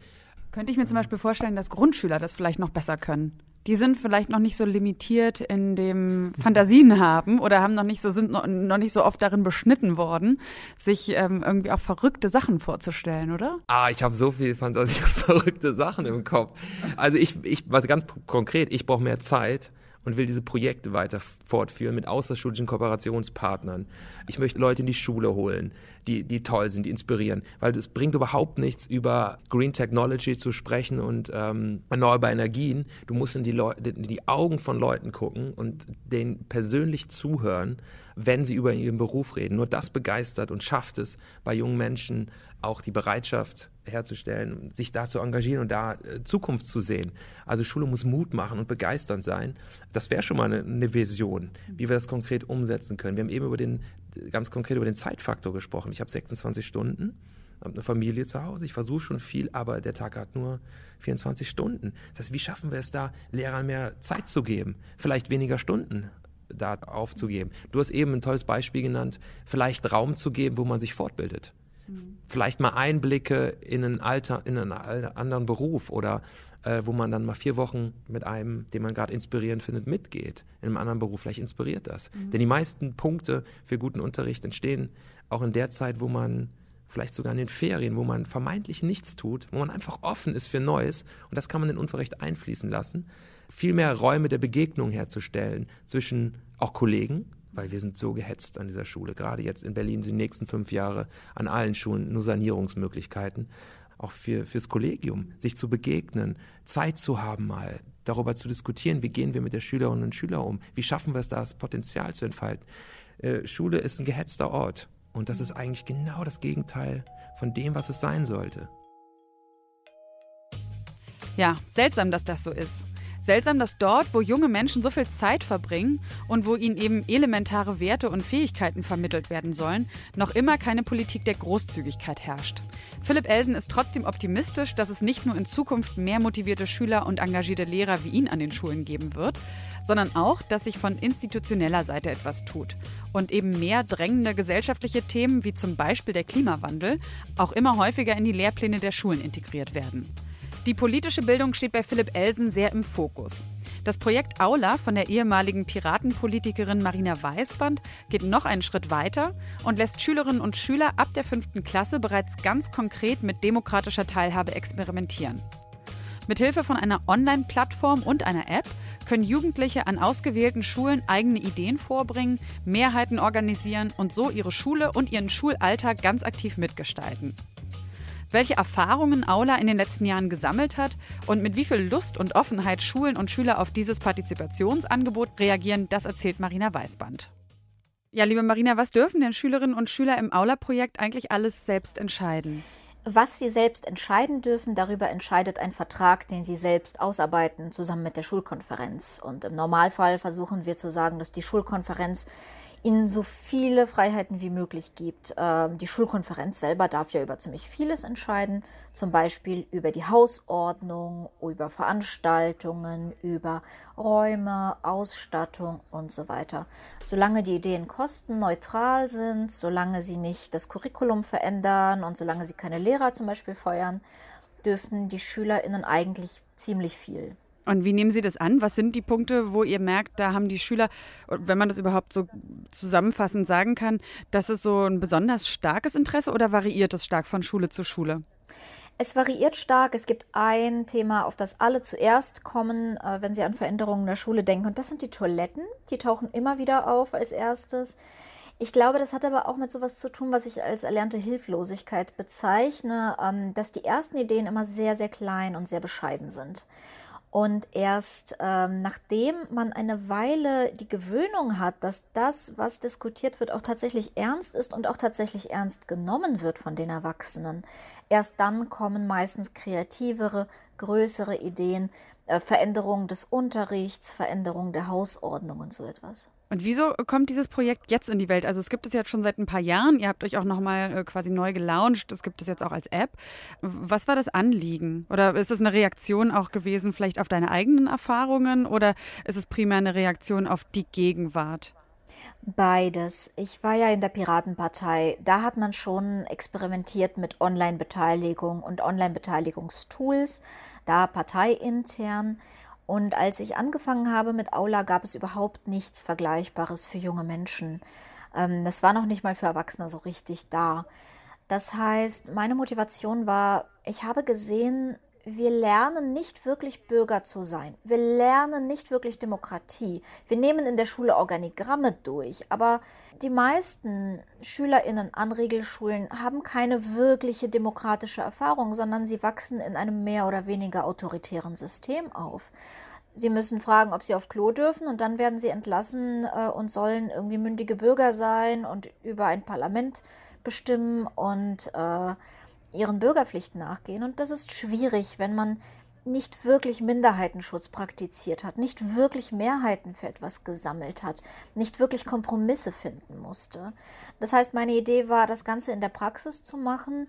Könnte ich mir zum Beispiel vorstellen, dass Grundschüler das vielleicht noch besser können. Die sind vielleicht noch nicht so limitiert in dem Fantasien [LAUGHS] haben oder haben noch nicht so, sind noch, noch nicht so oft darin beschnitten worden, sich ähm, irgendwie auch verrückte Sachen vorzustellen, oder? Ah, ich habe so viel Fantasie und [LAUGHS] verrückte Sachen im Kopf. Also ich, ich, was ganz konkret, ich brauche mehr Zeit und will diese Projekte weiter fortführen mit außerschulischen Kooperationspartnern. Ich möchte Leute in die Schule holen, die, die toll sind, die inspirieren, weil es bringt überhaupt nichts, über Green Technology zu sprechen und ähm, erneuerbare Energien. Du musst in die, in die Augen von Leuten gucken und denen persönlich zuhören, wenn sie über ihren Beruf reden. Nur das begeistert und schafft es bei jungen Menschen auch die Bereitschaft, herzustellen, sich da zu engagieren und da äh, Zukunft zu sehen. Also Schule muss Mut machen und begeisternd sein. Das wäre schon mal eine, eine, Vision, wie wir das konkret umsetzen können. Wir haben eben über den, ganz konkret über den Zeitfaktor gesprochen. Ich habe 26 Stunden, habe eine Familie zu Hause, ich versuche schon viel, aber der Tag hat nur 24 Stunden. Das heißt, wie schaffen wir es da, Lehrern mehr Zeit zu geben? Vielleicht weniger Stunden da aufzugeben. Du hast eben ein tolles Beispiel genannt, vielleicht Raum zu geben, wo man sich fortbildet Mhm. Vielleicht mal Einblicke in einen Alter, in einen anderen Beruf oder äh, wo man dann mal vier Wochen mit einem, den man gerade inspirierend findet, mitgeht. In einem anderen Beruf, vielleicht inspiriert das. Mhm. Denn die meisten Punkte für guten Unterricht entstehen auch in der Zeit, wo man vielleicht sogar in den Ferien, wo man vermeintlich nichts tut, wo man einfach offen ist für Neues und das kann man in den Unterricht einfließen lassen. Viel mehr Räume der Begegnung herzustellen zwischen auch Kollegen, weil wir sind so gehetzt an dieser Schule. Gerade jetzt in Berlin sind die nächsten fünf Jahre an allen Schulen nur Sanierungsmöglichkeiten auch für, fürs Kollegium, sich zu begegnen, Zeit zu haben mal, darüber zu diskutieren, wie gehen wir mit der Schülerinnen und Schüler um, wie schaffen wir es, das Potenzial zu entfalten. Äh, Schule ist ein gehetzter Ort und das ist eigentlich genau das Gegenteil von dem, was es sein sollte. Ja, seltsam, dass das so ist. Seltsam, dass dort, wo junge Menschen so viel Zeit verbringen und wo ihnen eben elementare Werte und Fähigkeiten vermittelt werden sollen, noch immer keine Politik der Großzügigkeit herrscht. Philipp Elsen ist trotzdem optimistisch, dass es nicht nur in Zukunft mehr motivierte Schüler und engagierte Lehrer wie ihn an den Schulen geben wird, sondern auch, dass sich von institutioneller Seite etwas tut und eben mehr drängende gesellschaftliche Themen wie zum Beispiel der Klimawandel auch immer häufiger in die Lehrpläne der Schulen integriert werden. Die politische Bildung steht bei Philipp Elsen sehr im Fokus. Das Projekt Aula von der ehemaligen Piratenpolitikerin Marina Weißband geht noch einen Schritt weiter und lässt Schülerinnen und Schüler ab der fünften Klasse bereits ganz konkret mit demokratischer Teilhabe experimentieren. Mithilfe von einer Online-Plattform und einer App können Jugendliche an ausgewählten Schulen eigene Ideen vorbringen, Mehrheiten organisieren und so ihre Schule und ihren Schulalltag ganz aktiv mitgestalten welche Erfahrungen Aula in den letzten Jahren gesammelt hat und mit wie viel Lust und Offenheit Schulen und Schüler auf dieses Partizipationsangebot reagieren, das erzählt Marina Weißband. Ja, liebe Marina, was dürfen denn Schülerinnen und Schüler im Aula-Projekt eigentlich alles selbst entscheiden? Was sie selbst entscheiden dürfen, darüber entscheidet ein Vertrag, den sie selbst ausarbeiten, zusammen mit der Schulkonferenz. Und im Normalfall versuchen wir zu sagen, dass die Schulkonferenz ihnen so viele Freiheiten wie möglich gibt. Ähm, die Schulkonferenz selber darf ja über ziemlich vieles entscheiden, zum Beispiel über die Hausordnung, über Veranstaltungen, über Räume, Ausstattung und so weiter. Solange die Ideen kostenneutral sind, solange sie nicht das Curriculum verändern und solange sie keine Lehrer zum Beispiel feuern, dürfen die SchülerInnen eigentlich ziemlich viel. Und wie nehmen Sie das an? Was sind die Punkte, wo ihr merkt, da haben die Schüler, wenn man das überhaupt so zusammenfassend sagen kann, das ist so ein besonders starkes Interesse oder variiert es stark von Schule zu Schule? Es variiert stark. Es gibt ein Thema, auf das alle zuerst kommen, äh, wenn sie an Veränderungen der Schule denken. Und das sind die Toiletten. Die tauchen immer wieder auf als erstes. Ich glaube, das hat aber auch mit sowas zu tun, was ich als erlernte Hilflosigkeit bezeichne, ähm, dass die ersten Ideen immer sehr, sehr klein und sehr bescheiden sind. Und erst ähm, nachdem man eine Weile die Gewöhnung hat, dass das, was diskutiert wird, auch tatsächlich ernst ist und auch tatsächlich ernst genommen wird von den Erwachsenen, erst dann kommen meistens kreativere, größere Ideen, äh, Veränderung des Unterrichts, Veränderung der Hausordnung und so etwas. Und wieso kommt dieses Projekt jetzt in die Welt? Also es gibt es jetzt schon seit ein paar Jahren. Ihr habt euch auch nochmal äh, quasi neu gelauncht. Es gibt es jetzt auch als App. Was war das Anliegen? Oder ist es eine Reaktion auch gewesen vielleicht auf deine eigenen Erfahrungen? Oder ist es primär eine Reaktion auf die Gegenwart? Beides. Ich war ja in der Piratenpartei. Da hat man schon experimentiert mit Online-Beteiligung und Online-Beteiligungstools, da parteiintern. Und als ich angefangen habe mit Aula, gab es überhaupt nichts Vergleichbares für junge Menschen. Ähm, das war noch nicht mal für Erwachsene so richtig da. Das heißt, meine Motivation war, ich habe gesehen, wir lernen nicht wirklich Bürger zu sein. Wir lernen nicht wirklich Demokratie. Wir nehmen in der Schule Organigramme durch, aber die meisten Schülerinnen an Regelschulen haben keine wirkliche demokratische Erfahrung, sondern sie wachsen in einem mehr oder weniger autoritären System auf. Sie müssen fragen, ob sie auf Klo dürfen und dann werden sie entlassen äh, und sollen irgendwie mündige Bürger sein und über ein Parlament bestimmen und äh, ihren Bürgerpflichten nachgehen. Und das ist schwierig, wenn man nicht wirklich Minderheitenschutz praktiziert hat, nicht wirklich Mehrheiten für etwas gesammelt hat, nicht wirklich Kompromisse finden musste. Das heißt, meine Idee war, das Ganze in der Praxis zu machen,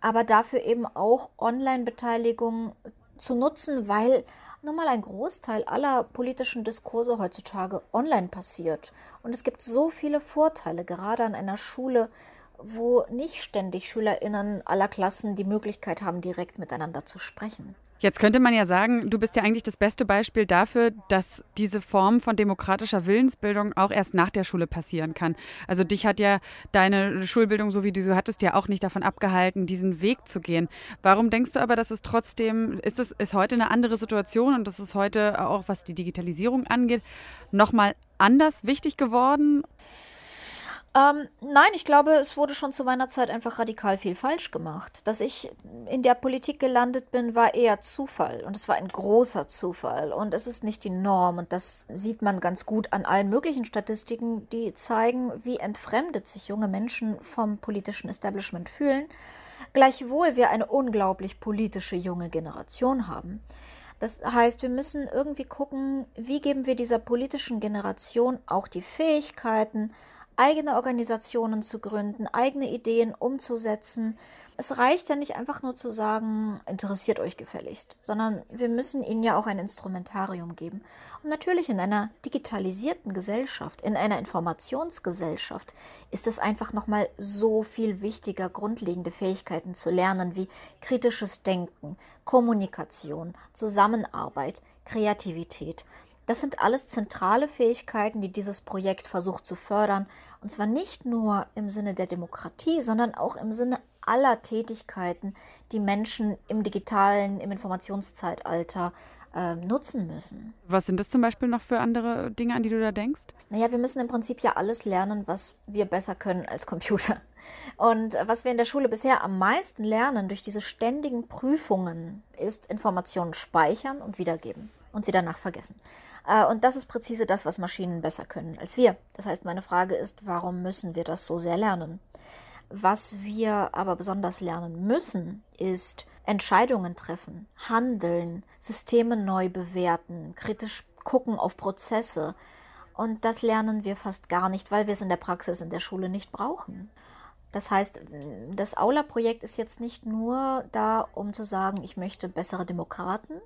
aber dafür eben auch Online-Beteiligung zu nutzen, weil nun mal ein Großteil aller politischen Diskurse heutzutage online passiert. Und es gibt so viele Vorteile, gerade an einer Schule, wo nicht ständig Schülerinnen aller Klassen die Möglichkeit haben, direkt miteinander zu sprechen. Jetzt könnte man ja sagen, du bist ja eigentlich das beste Beispiel dafür, dass diese Form von demokratischer Willensbildung auch erst nach der Schule passieren kann. Also dich hat ja deine Schulbildung, so wie du sie hattest, ja auch nicht davon abgehalten, diesen Weg zu gehen. Warum denkst du aber, dass es trotzdem, ist es ist heute eine andere Situation und das ist heute auch, was die Digitalisierung angeht, nochmal anders wichtig geworden? Ähm, nein, ich glaube, es wurde schon zu meiner Zeit einfach radikal viel falsch gemacht. Dass ich in der Politik gelandet bin, war eher Zufall. Und es war ein großer Zufall. Und es ist nicht die Norm. Und das sieht man ganz gut an allen möglichen Statistiken, die zeigen, wie entfremdet sich junge Menschen vom politischen Establishment fühlen. Gleichwohl wir eine unglaublich politische junge Generation haben. Das heißt, wir müssen irgendwie gucken, wie geben wir dieser politischen Generation auch die Fähigkeiten, eigene Organisationen zu gründen, eigene Ideen umzusetzen. Es reicht ja nicht einfach nur zu sagen, interessiert euch gefälligst, sondern wir müssen ihnen ja auch ein Instrumentarium geben. Und natürlich in einer digitalisierten Gesellschaft, in einer Informationsgesellschaft ist es einfach nochmal so viel wichtiger, grundlegende Fähigkeiten zu lernen wie kritisches Denken, Kommunikation, Zusammenarbeit, Kreativität. Das sind alles zentrale Fähigkeiten, die dieses Projekt versucht zu fördern. Und zwar nicht nur im Sinne der Demokratie, sondern auch im Sinne aller Tätigkeiten, die Menschen im digitalen, im Informationszeitalter äh, nutzen müssen. Was sind das zum Beispiel noch für andere Dinge, an die du da denkst? Naja, wir müssen im Prinzip ja alles lernen, was wir besser können als Computer. Und was wir in der Schule bisher am meisten lernen durch diese ständigen Prüfungen, ist Informationen speichern und wiedergeben und sie danach vergessen. Äh, und das ist präzise das, was Maschinen besser können als wir. Das heißt, meine Frage ist, warum müssen wir das so sehr lernen? Was wir aber besonders lernen müssen, ist Entscheidungen treffen, handeln, Systeme neu bewerten, kritisch gucken auf Prozesse. Und das lernen wir fast gar nicht, weil wir es in der Praxis in der Schule nicht brauchen. Das heißt, das Aula-Projekt ist jetzt nicht nur da, um zu sagen, ich möchte bessere Demokraten,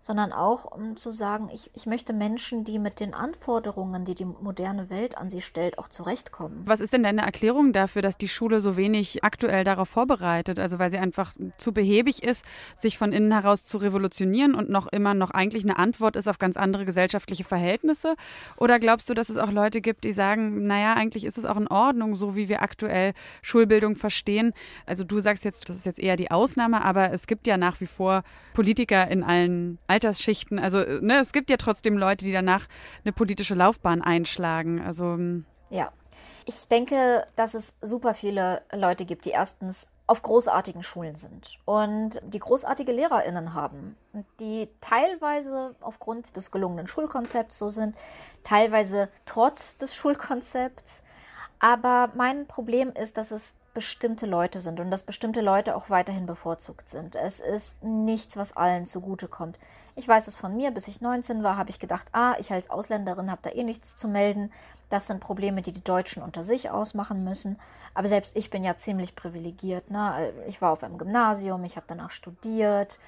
sondern auch um zu sagen, ich, ich möchte Menschen, die mit den Anforderungen, die die moderne Welt an sie stellt, auch zurechtkommen. Was ist denn deine Erklärung dafür, dass die Schule so wenig aktuell darauf vorbereitet? Also weil sie einfach zu behäbig ist, sich von innen heraus zu revolutionieren und noch immer noch eigentlich eine Antwort ist auf ganz andere gesellschaftliche Verhältnisse? Oder glaubst du, dass es auch Leute gibt, die sagen, naja, eigentlich ist es auch in Ordnung, so wie wir aktuell Schulbildung verstehen? Also du sagst jetzt, das ist jetzt eher die Ausnahme, aber es gibt ja nach wie vor Politiker in allen Altersschichten. Also ne, es gibt ja trotzdem Leute, die danach eine politische Laufbahn einschlagen. Also hm. ja, ich denke, dass es super viele Leute gibt, die erstens auf großartigen Schulen sind und die großartige Lehrerinnen haben, die teilweise aufgrund des gelungenen Schulkonzepts so sind, teilweise trotz des Schulkonzepts. Aber mein Problem ist, dass es bestimmte Leute sind und dass bestimmte Leute auch weiterhin bevorzugt sind. Es ist nichts, was allen zugutekommt. Ich weiß es von mir, bis ich 19 war, habe ich gedacht, ah, ich als Ausländerin habe da eh nichts zu melden. Das sind Probleme, die die Deutschen unter sich ausmachen müssen. Aber selbst ich bin ja ziemlich privilegiert. Ne? Ich war auf einem Gymnasium, ich habe danach studiert.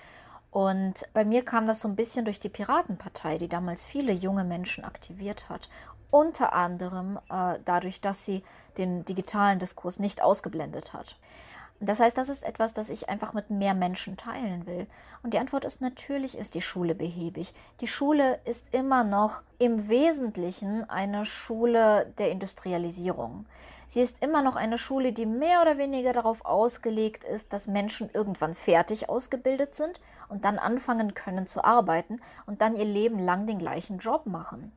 Und bei mir kam das so ein bisschen durch die Piratenpartei, die damals viele junge Menschen aktiviert hat. Unter anderem äh, dadurch, dass sie den digitalen Diskurs nicht ausgeblendet hat. Das heißt, das ist etwas, das ich einfach mit mehr Menschen teilen will. Und die Antwort ist natürlich, ist die Schule behäbig. Die Schule ist immer noch im Wesentlichen eine Schule der Industrialisierung. Sie ist immer noch eine Schule, die mehr oder weniger darauf ausgelegt ist, dass Menschen irgendwann fertig ausgebildet sind und dann anfangen können zu arbeiten und dann ihr Leben lang den gleichen Job machen.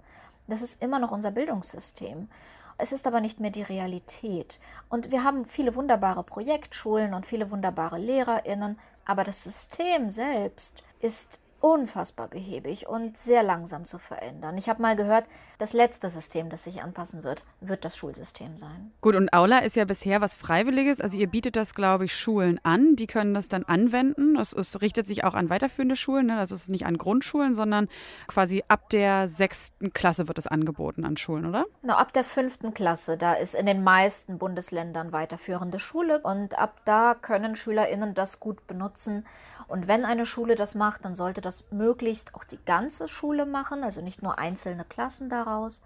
Das ist immer noch unser Bildungssystem. Es ist aber nicht mehr die Realität. Und wir haben viele wunderbare Projektschulen und viele wunderbare Lehrerinnen, aber das System selbst ist unfassbar behäbig und sehr langsam zu verändern. Ich habe mal gehört, das letzte System, das sich anpassen wird, wird das Schulsystem sein. Gut, und Aula ist ja bisher was Freiwilliges. Also ihr bietet das, glaube ich, Schulen an. Die können das dann anwenden. Es, es richtet sich auch an weiterführende Schulen. Ne? Das ist nicht an Grundschulen, sondern quasi ab der sechsten Klasse wird es angeboten an Schulen, oder? Na, ab der fünften Klasse. Da ist in den meisten Bundesländern weiterführende Schule. Und ab da können SchülerInnen das gut benutzen und wenn eine Schule das macht, dann sollte das möglichst auch die ganze Schule machen, also nicht nur einzelne Klassen daraus.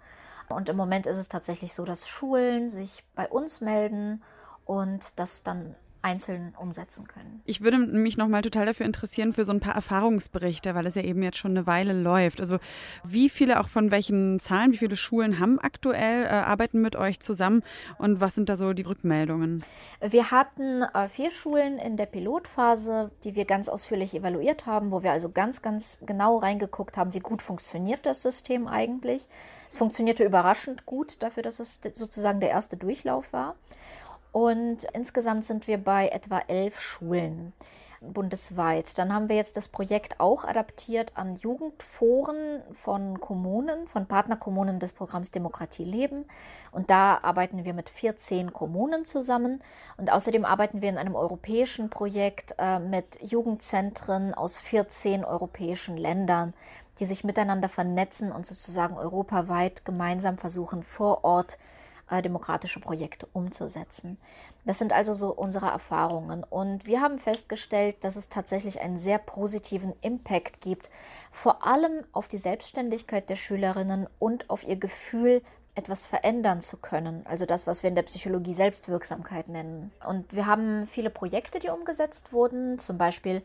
Und im Moment ist es tatsächlich so, dass Schulen sich bei uns melden und das dann einzeln umsetzen können. Ich würde mich noch mal total dafür interessieren für so ein paar Erfahrungsberichte, weil es ja eben jetzt schon eine Weile läuft. Also wie viele auch von welchen Zahlen, wie viele Schulen haben aktuell äh, arbeiten mit euch zusammen und was sind da so die Rückmeldungen? Wir hatten äh, vier Schulen in der Pilotphase, die wir ganz ausführlich evaluiert haben, wo wir also ganz ganz genau reingeguckt haben, wie gut funktioniert das System eigentlich. Es funktionierte überraschend gut dafür, dass es sozusagen der erste Durchlauf war. Und insgesamt sind wir bei etwa elf Schulen bundesweit. Dann haben wir jetzt das Projekt auch adaptiert an Jugendforen von Kommunen, von Partnerkommunen des Programms Demokratie leben. Und da arbeiten wir mit 14 Kommunen zusammen. Und außerdem arbeiten wir in einem europäischen Projekt äh, mit Jugendzentren aus 14 europäischen Ländern, die sich miteinander vernetzen und sozusagen europaweit gemeinsam versuchen, vor Ort äh, demokratische Projekte umzusetzen. Das sind also so unsere Erfahrungen. Und wir haben festgestellt, dass es tatsächlich einen sehr positiven Impact gibt, vor allem auf die Selbstständigkeit der Schülerinnen und auf ihr Gefühl, etwas verändern zu können. Also das, was wir in der Psychologie Selbstwirksamkeit nennen. Und wir haben viele Projekte, die umgesetzt wurden. Zum Beispiel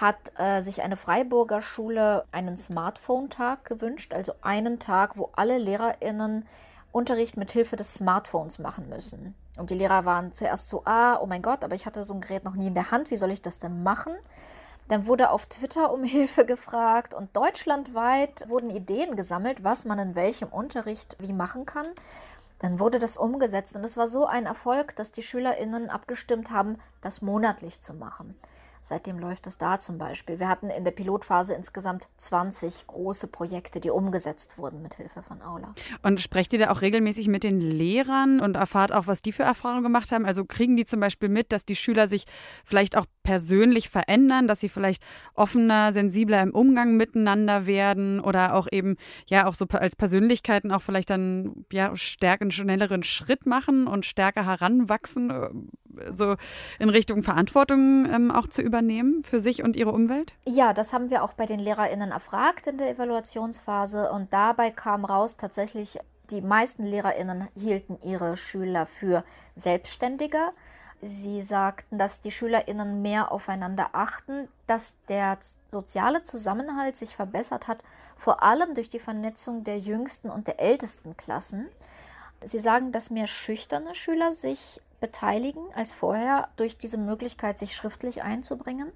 hat äh, sich eine Freiburger Schule einen Smartphone-Tag gewünscht, also einen Tag, wo alle Lehrerinnen Unterricht mit Hilfe des Smartphones machen müssen. Und die Lehrer waren zuerst so, ah, oh mein Gott, aber ich hatte so ein Gerät noch nie in der Hand, wie soll ich das denn machen? Dann wurde auf Twitter um [LAUGHS] Hilfe gefragt und deutschlandweit wurden Ideen gesammelt, was man in welchem Unterricht wie machen kann. Dann wurde das umgesetzt und es war so ein Erfolg, dass die SchülerInnen abgestimmt haben, das monatlich zu machen. Seitdem läuft es da zum Beispiel. Wir hatten in der Pilotphase insgesamt 20 große Projekte, die umgesetzt wurden mit Hilfe von Aula. Und sprecht ihr da auch regelmäßig mit den Lehrern und erfahrt auch, was die für Erfahrungen gemacht haben? Also kriegen die zum Beispiel mit, dass die Schüler sich vielleicht auch persönlich verändern, dass sie vielleicht offener, sensibler im Umgang miteinander werden oder auch eben ja auch so als Persönlichkeiten auch vielleicht dann ja stärker einen schnelleren Schritt machen und stärker heranwachsen, so in Richtung Verantwortung ähm, auch zu übernehmen? für sich und ihre Umwelt? Ja, das haben wir auch bei den LehrerInnen erfragt in der Evaluationsphase und dabei kam raus tatsächlich, die meisten LehrerInnen hielten ihre Schüler für selbstständiger. Sie sagten, dass die SchülerInnen mehr aufeinander achten, dass der soziale Zusammenhalt sich verbessert hat, vor allem durch die Vernetzung der jüngsten und der ältesten Klassen. Sie sagen, dass mehr schüchterne Schüler sich beteiligen als vorher durch diese Möglichkeit, sich schriftlich einzubringen.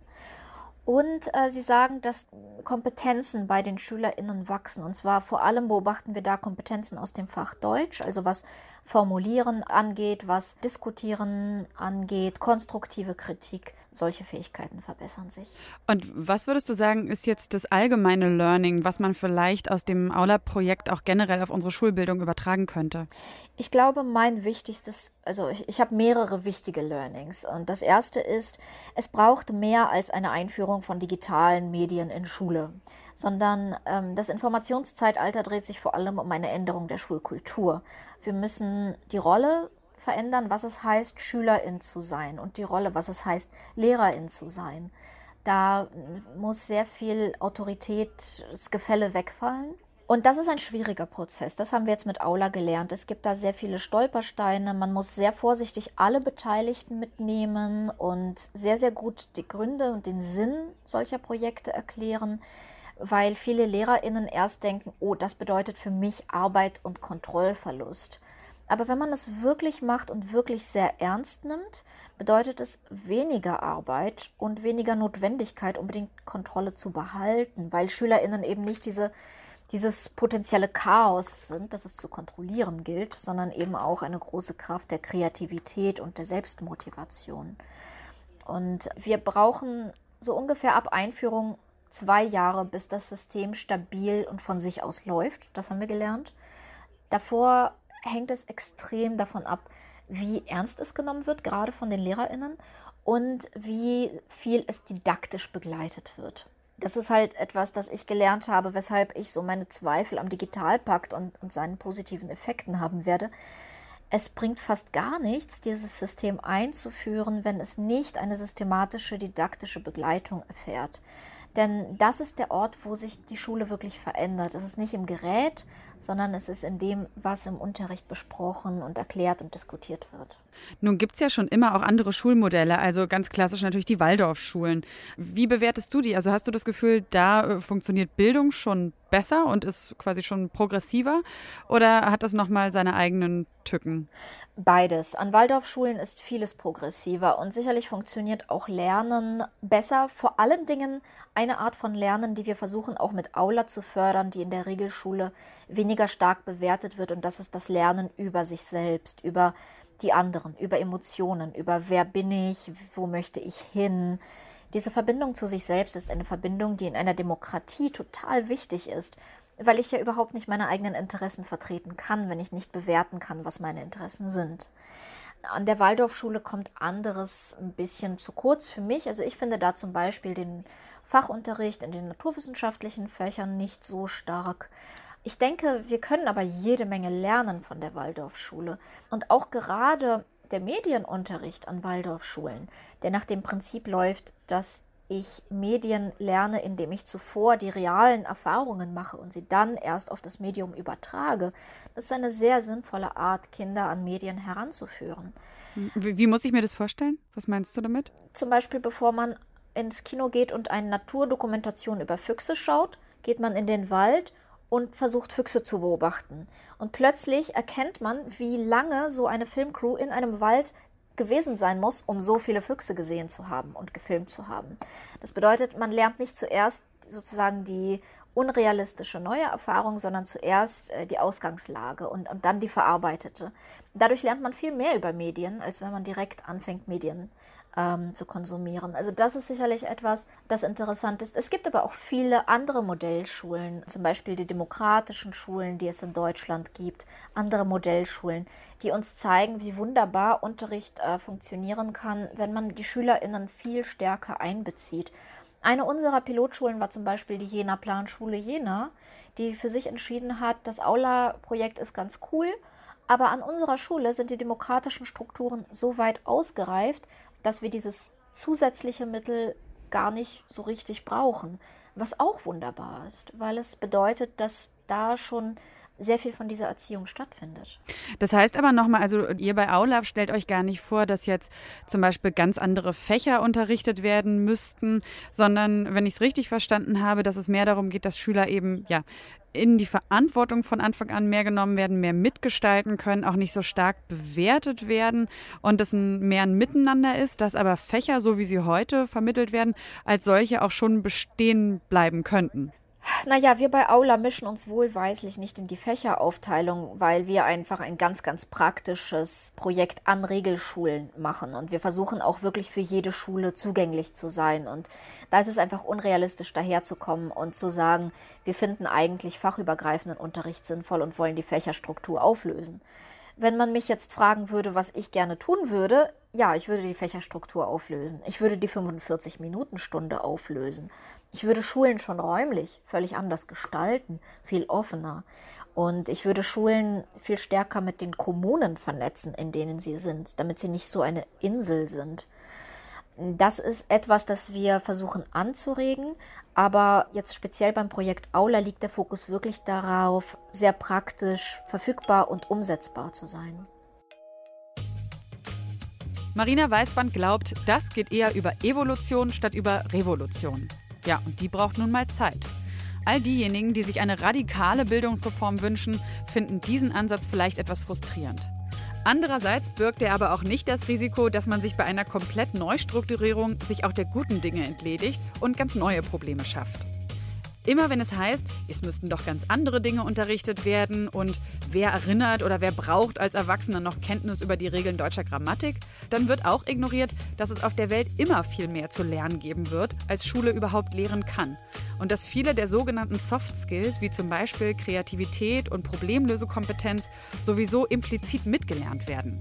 Und äh, sie sagen, dass Kompetenzen bei den SchülerInnen wachsen. Und zwar vor allem beobachten wir da Kompetenzen aus dem Fach Deutsch, also was Formulieren angeht, was Diskutieren angeht, konstruktive Kritik. Solche Fähigkeiten verbessern sich. Und was würdest du sagen, ist jetzt das allgemeine Learning, was man vielleicht aus dem Aula-Projekt auch generell auf unsere Schulbildung übertragen könnte? Ich glaube, mein wichtigstes, also ich, ich habe mehrere wichtige Learnings. Und das erste ist, es braucht mehr als eine Einführung von digitalen Medien in Schule sondern ähm, das Informationszeitalter dreht sich vor allem um eine Änderung der Schulkultur. Wir müssen die Rolle verändern, was es heißt, Schülerin zu sein und die Rolle, was es heißt, Lehrerin zu sein. Da muss sehr viel Autoritätsgefälle wegfallen. Und das ist ein schwieriger Prozess. Das haben wir jetzt mit Aula gelernt. Es gibt da sehr viele Stolpersteine. Man muss sehr vorsichtig alle Beteiligten mitnehmen und sehr, sehr gut die Gründe und den Sinn solcher Projekte erklären, weil viele Lehrerinnen erst denken, oh, das bedeutet für mich Arbeit und Kontrollverlust. Aber wenn man es wirklich macht und wirklich sehr ernst nimmt, bedeutet es weniger Arbeit und weniger Notwendigkeit, unbedingt Kontrolle zu behalten, weil Schülerinnen eben nicht diese, dieses potenzielle Chaos sind, das es zu kontrollieren gilt, sondern eben auch eine große Kraft der Kreativität und der Selbstmotivation. Und wir brauchen so ungefähr ab Einführung zwei Jahre, bis das System stabil und von sich aus läuft. Das haben wir gelernt. Davor hängt es extrem davon ab, wie ernst es genommen wird, gerade von den Lehrerinnen, und wie viel es didaktisch begleitet wird. Das ist halt etwas, das ich gelernt habe, weshalb ich so meine Zweifel am Digitalpakt und, und seinen positiven Effekten haben werde. Es bringt fast gar nichts, dieses System einzuführen, wenn es nicht eine systematische didaktische Begleitung erfährt. Denn das ist der Ort, wo sich die Schule wirklich verändert. Es ist nicht im Gerät, sondern es ist in dem, was im Unterricht besprochen und erklärt und diskutiert wird. Nun gibt es ja schon immer auch andere Schulmodelle, also ganz klassisch natürlich die Waldorfschulen. Wie bewertest du die? Also hast du das Gefühl, da äh, funktioniert Bildung schon besser und ist quasi schon progressiver oder hat das nochmal seine eigenen Tücken? Beides. An Waldorfschulen ist vieles progressiver und sicherlich funktioniert auch Lernen besser. Vor allen Dingen eine Art von Lernen, die wir versuchen auch mit Aula zu fördern, die in der Regelschule weniger stark bewertet wird und das ist das Lernen über sich selbst, über die anderen, über Emotionen, über wer bin ich, wo möchte ich hin. Diese Verbindung zu sich selbst ist eine Verbindung, die in einer Demokratie total wichtig ist weil ich ja überhaupt nicht meine eigenen Interessen vertreten kann, wenn ich nicht bewerten kann, was meine Interessen sind. An der Waldorfschule kommt anderes ein bisschen zu kurz für mich. Also ich finde da zum Beispiel den Fachunterricht in den naturwissenschaftlichen Fächern nicht so stark. Ich denke, wir können aber jede Menge lernen von der Waldorfschule. Und auch gerade der Medienunterricht an Waldorfschulen, der nach dem Prinzip läuft, dass ich Medien lerne, indem ich zuvor die realen Erfahrungen mache und sie dann erst auf das Medium übertrage. Das ist eine sehr sinnvolle Art, Kinder an Medien heranzuführen. Wie, wie muss ich mir das vorstellen? Was meinst du damit? Zum Beispiel, bevor man ins Kino geht und eine Naturdokumentation über Füchse schaut, geht man in den Wald und versucht Füchse zu beobachten. Und plötzlich erkennt man, wie lange so eine Filmcrew in einem Wald gewesen sein muss, um so viele Füchse gesehen zu haben und gefilmt zu haben. Das bedeutet, man lernt nicht zuerst sozusagen die unrealistische neue Erfahrung, sondern zuerst äh, die Ausgangslage und, und dann die verarbeitete. Dadurch lernt man viel mehr über Medien, als wenn man direkt anfängt, Medien ähm, zu konsumieren. Also das ist sicherlich etwas, das interessant ist. Es gibt aber auch viele andere Modellschulen, zum Beispiel die demokratischen Schulen, die es in Deutschland gibt, andere Modellschulen, die uns zeigen, wie wunderbar Unterricht äh, funktionieren kann, wenn man die SchülerInnen viel stärker einbezieht. Eine unserer Pilotschulen war zum Beispiel die Jena Planschule Jena, die für sich entschieden hat, das Aula-Projekt ist ganz cool, aber an unserer Schule sind die demokratischen Strukturen so weit ausgereift, dass wir dieses zusätzliche Mittel gar nicht so richtig brauchen. Was auch wunderbar ist, weil es bedeutet, dass da schon sehr viel von dieser Erziehung stattfindet. Das heißt aber nochmal, also ihr bei Aulaf stellt euch gar nicht vor, dass jetzt zum Beispiel ganz andere Fächer unterrichtet werden müssten, sondern wenn ich es richtig verstanden habe, dass es mehr darum geht, dass Schüler eben ja in die Verantwortung von Anfang an mehr genommen werden, mehr mitgestalten können, auch nicht so stark bewertet werden und es ein, mehr ein Miteinander ist, dass aber Fächer, so wie sie heute vermittelt werden, als solche auch schon bestehen bleiben könnten. Naja, wir bei Aula mischen uns wohlweislich nicht in die Fächeraufteilung, weil wir einfach ein ganz, ganz praktisches Projekt an Regelschulen machen. Und wir versuchen auch wirklich für jede Schule zugänglich zu sein. Und da ist es einfach unrealistisch daherzukommen und zu sagen, wir finden eigentlich fachübergreifenden Unterricht sinnvoll und wollen die Fächerstruktur auflösen. Wenn man mich jetzt fragen würde, was ich gerne tun würde, ja, ich würde die Fächerstruktur auflösen. Ich würde die 45-Minuten-Stunde auflösen. Ich würde Schulen schon räumlich völlig anders gestalten, viel offener. Und ich würde Schulen viel stärker mit den Kommunen vernetzen, in denen sie sind, damit sie nicht so eine Insel sind. Das ist etwas, das wir versuchen anzuregen, aber jetzt speziell beim Projekt Aula liegt der Fokus wirklich darauf, sehr praktisch verfügbar und umsetzbar zu sein. Marina Weißband glaubt, das geht eher über Evolution statt über Revolution. Ja, und die braucht nun mal Zeit. All diejenigen, die sich eine radikale Bildungsreform wünschen, finden diesen Ansatz vielleicht etwas frustrierend. Andererseits birgt er aber auch nicht das Risiko, dass man sich bei einer komplett Neustrukturierung sich auch der guten Dinge entledigt und ganz neue Probleme schafft. Immer wenn es heißt, es müssten doch ganz andere Dinge unterrichtet werden und wer erinnert oder wer braucht als Erwachsener noch Kenntnis über die Regeln deutscher Grammatik, dann wird auch ignoriert, dass es auf der Welt immer viel mehr zu lernen geben wird, als Schule überhaupt lehren kann. Und dass viele der sogenannten Soft Skills, wie zum Beispiel Kreativität und Problemlösekompetenz, sowieso implizit mitgelernt werden.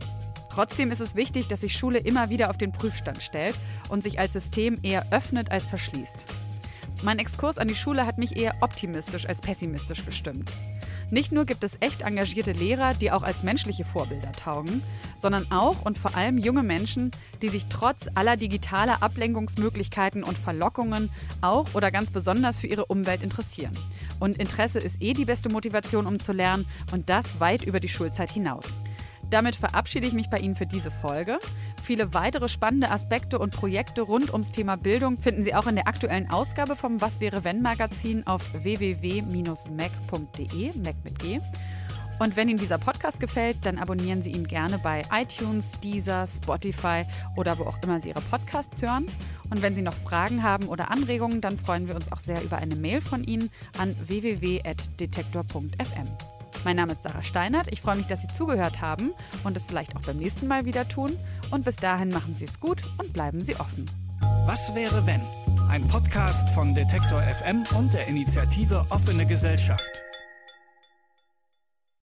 Trotzdem ist es wichtig, dass sich Schule immer wieder auf den Prüfstand stellt und sich als System eher öffnet als verschließt. Mein Exkurs an die Schule hat mich eher optimistisch als pessimistisch gestimmt. Nicht nur gibt es echt engagierte Lehrer, die auch als menschliche Vorbilder taugen, sondern auch und vor allem junge Menschen, die sich trotz aller digitaler Ablenkungsmöglichkeiten und Verlockungen auch oder ganz besonders für ihre Umwelt interessieren. Und Interesse ist eh die beste Motivation, um zu lernen und das weit über die Schulzeit hinaus. Damit verabschiede ich mich bei Ihnen für diese Folge. Viele weitere spannende Aspekte und Projekte rund ums Thema Bildung finden Sie auch in der aktuellen Ausgabe vom Was wäre wenn Magazin auf www.mac.de, Mac mit G. Und wenn Ihnen dieser Podcast gefällt, dann abonnieren Sie ihn gerne bei iTunes, Deezer, Spotify oder wo auch immer Sie Ihre Podcasts hören. Und wenn Sie noch Fragen haben oder Anregungen, dann freuen wir uns auch sehr über eine Mail von Ihnen an www.detektor.fm. Mein Name ist Sarah Steinert. Ich freue mich, dass Sie zugehört haben und es vielleicht auch beim nächsten Mal wieder tun. Und bis dahin machen Sie es gut und bleiben Sie offen. Was wäre wenn? Ein Podcast von Detektor FM und der Initiative Offene Gesellschaft.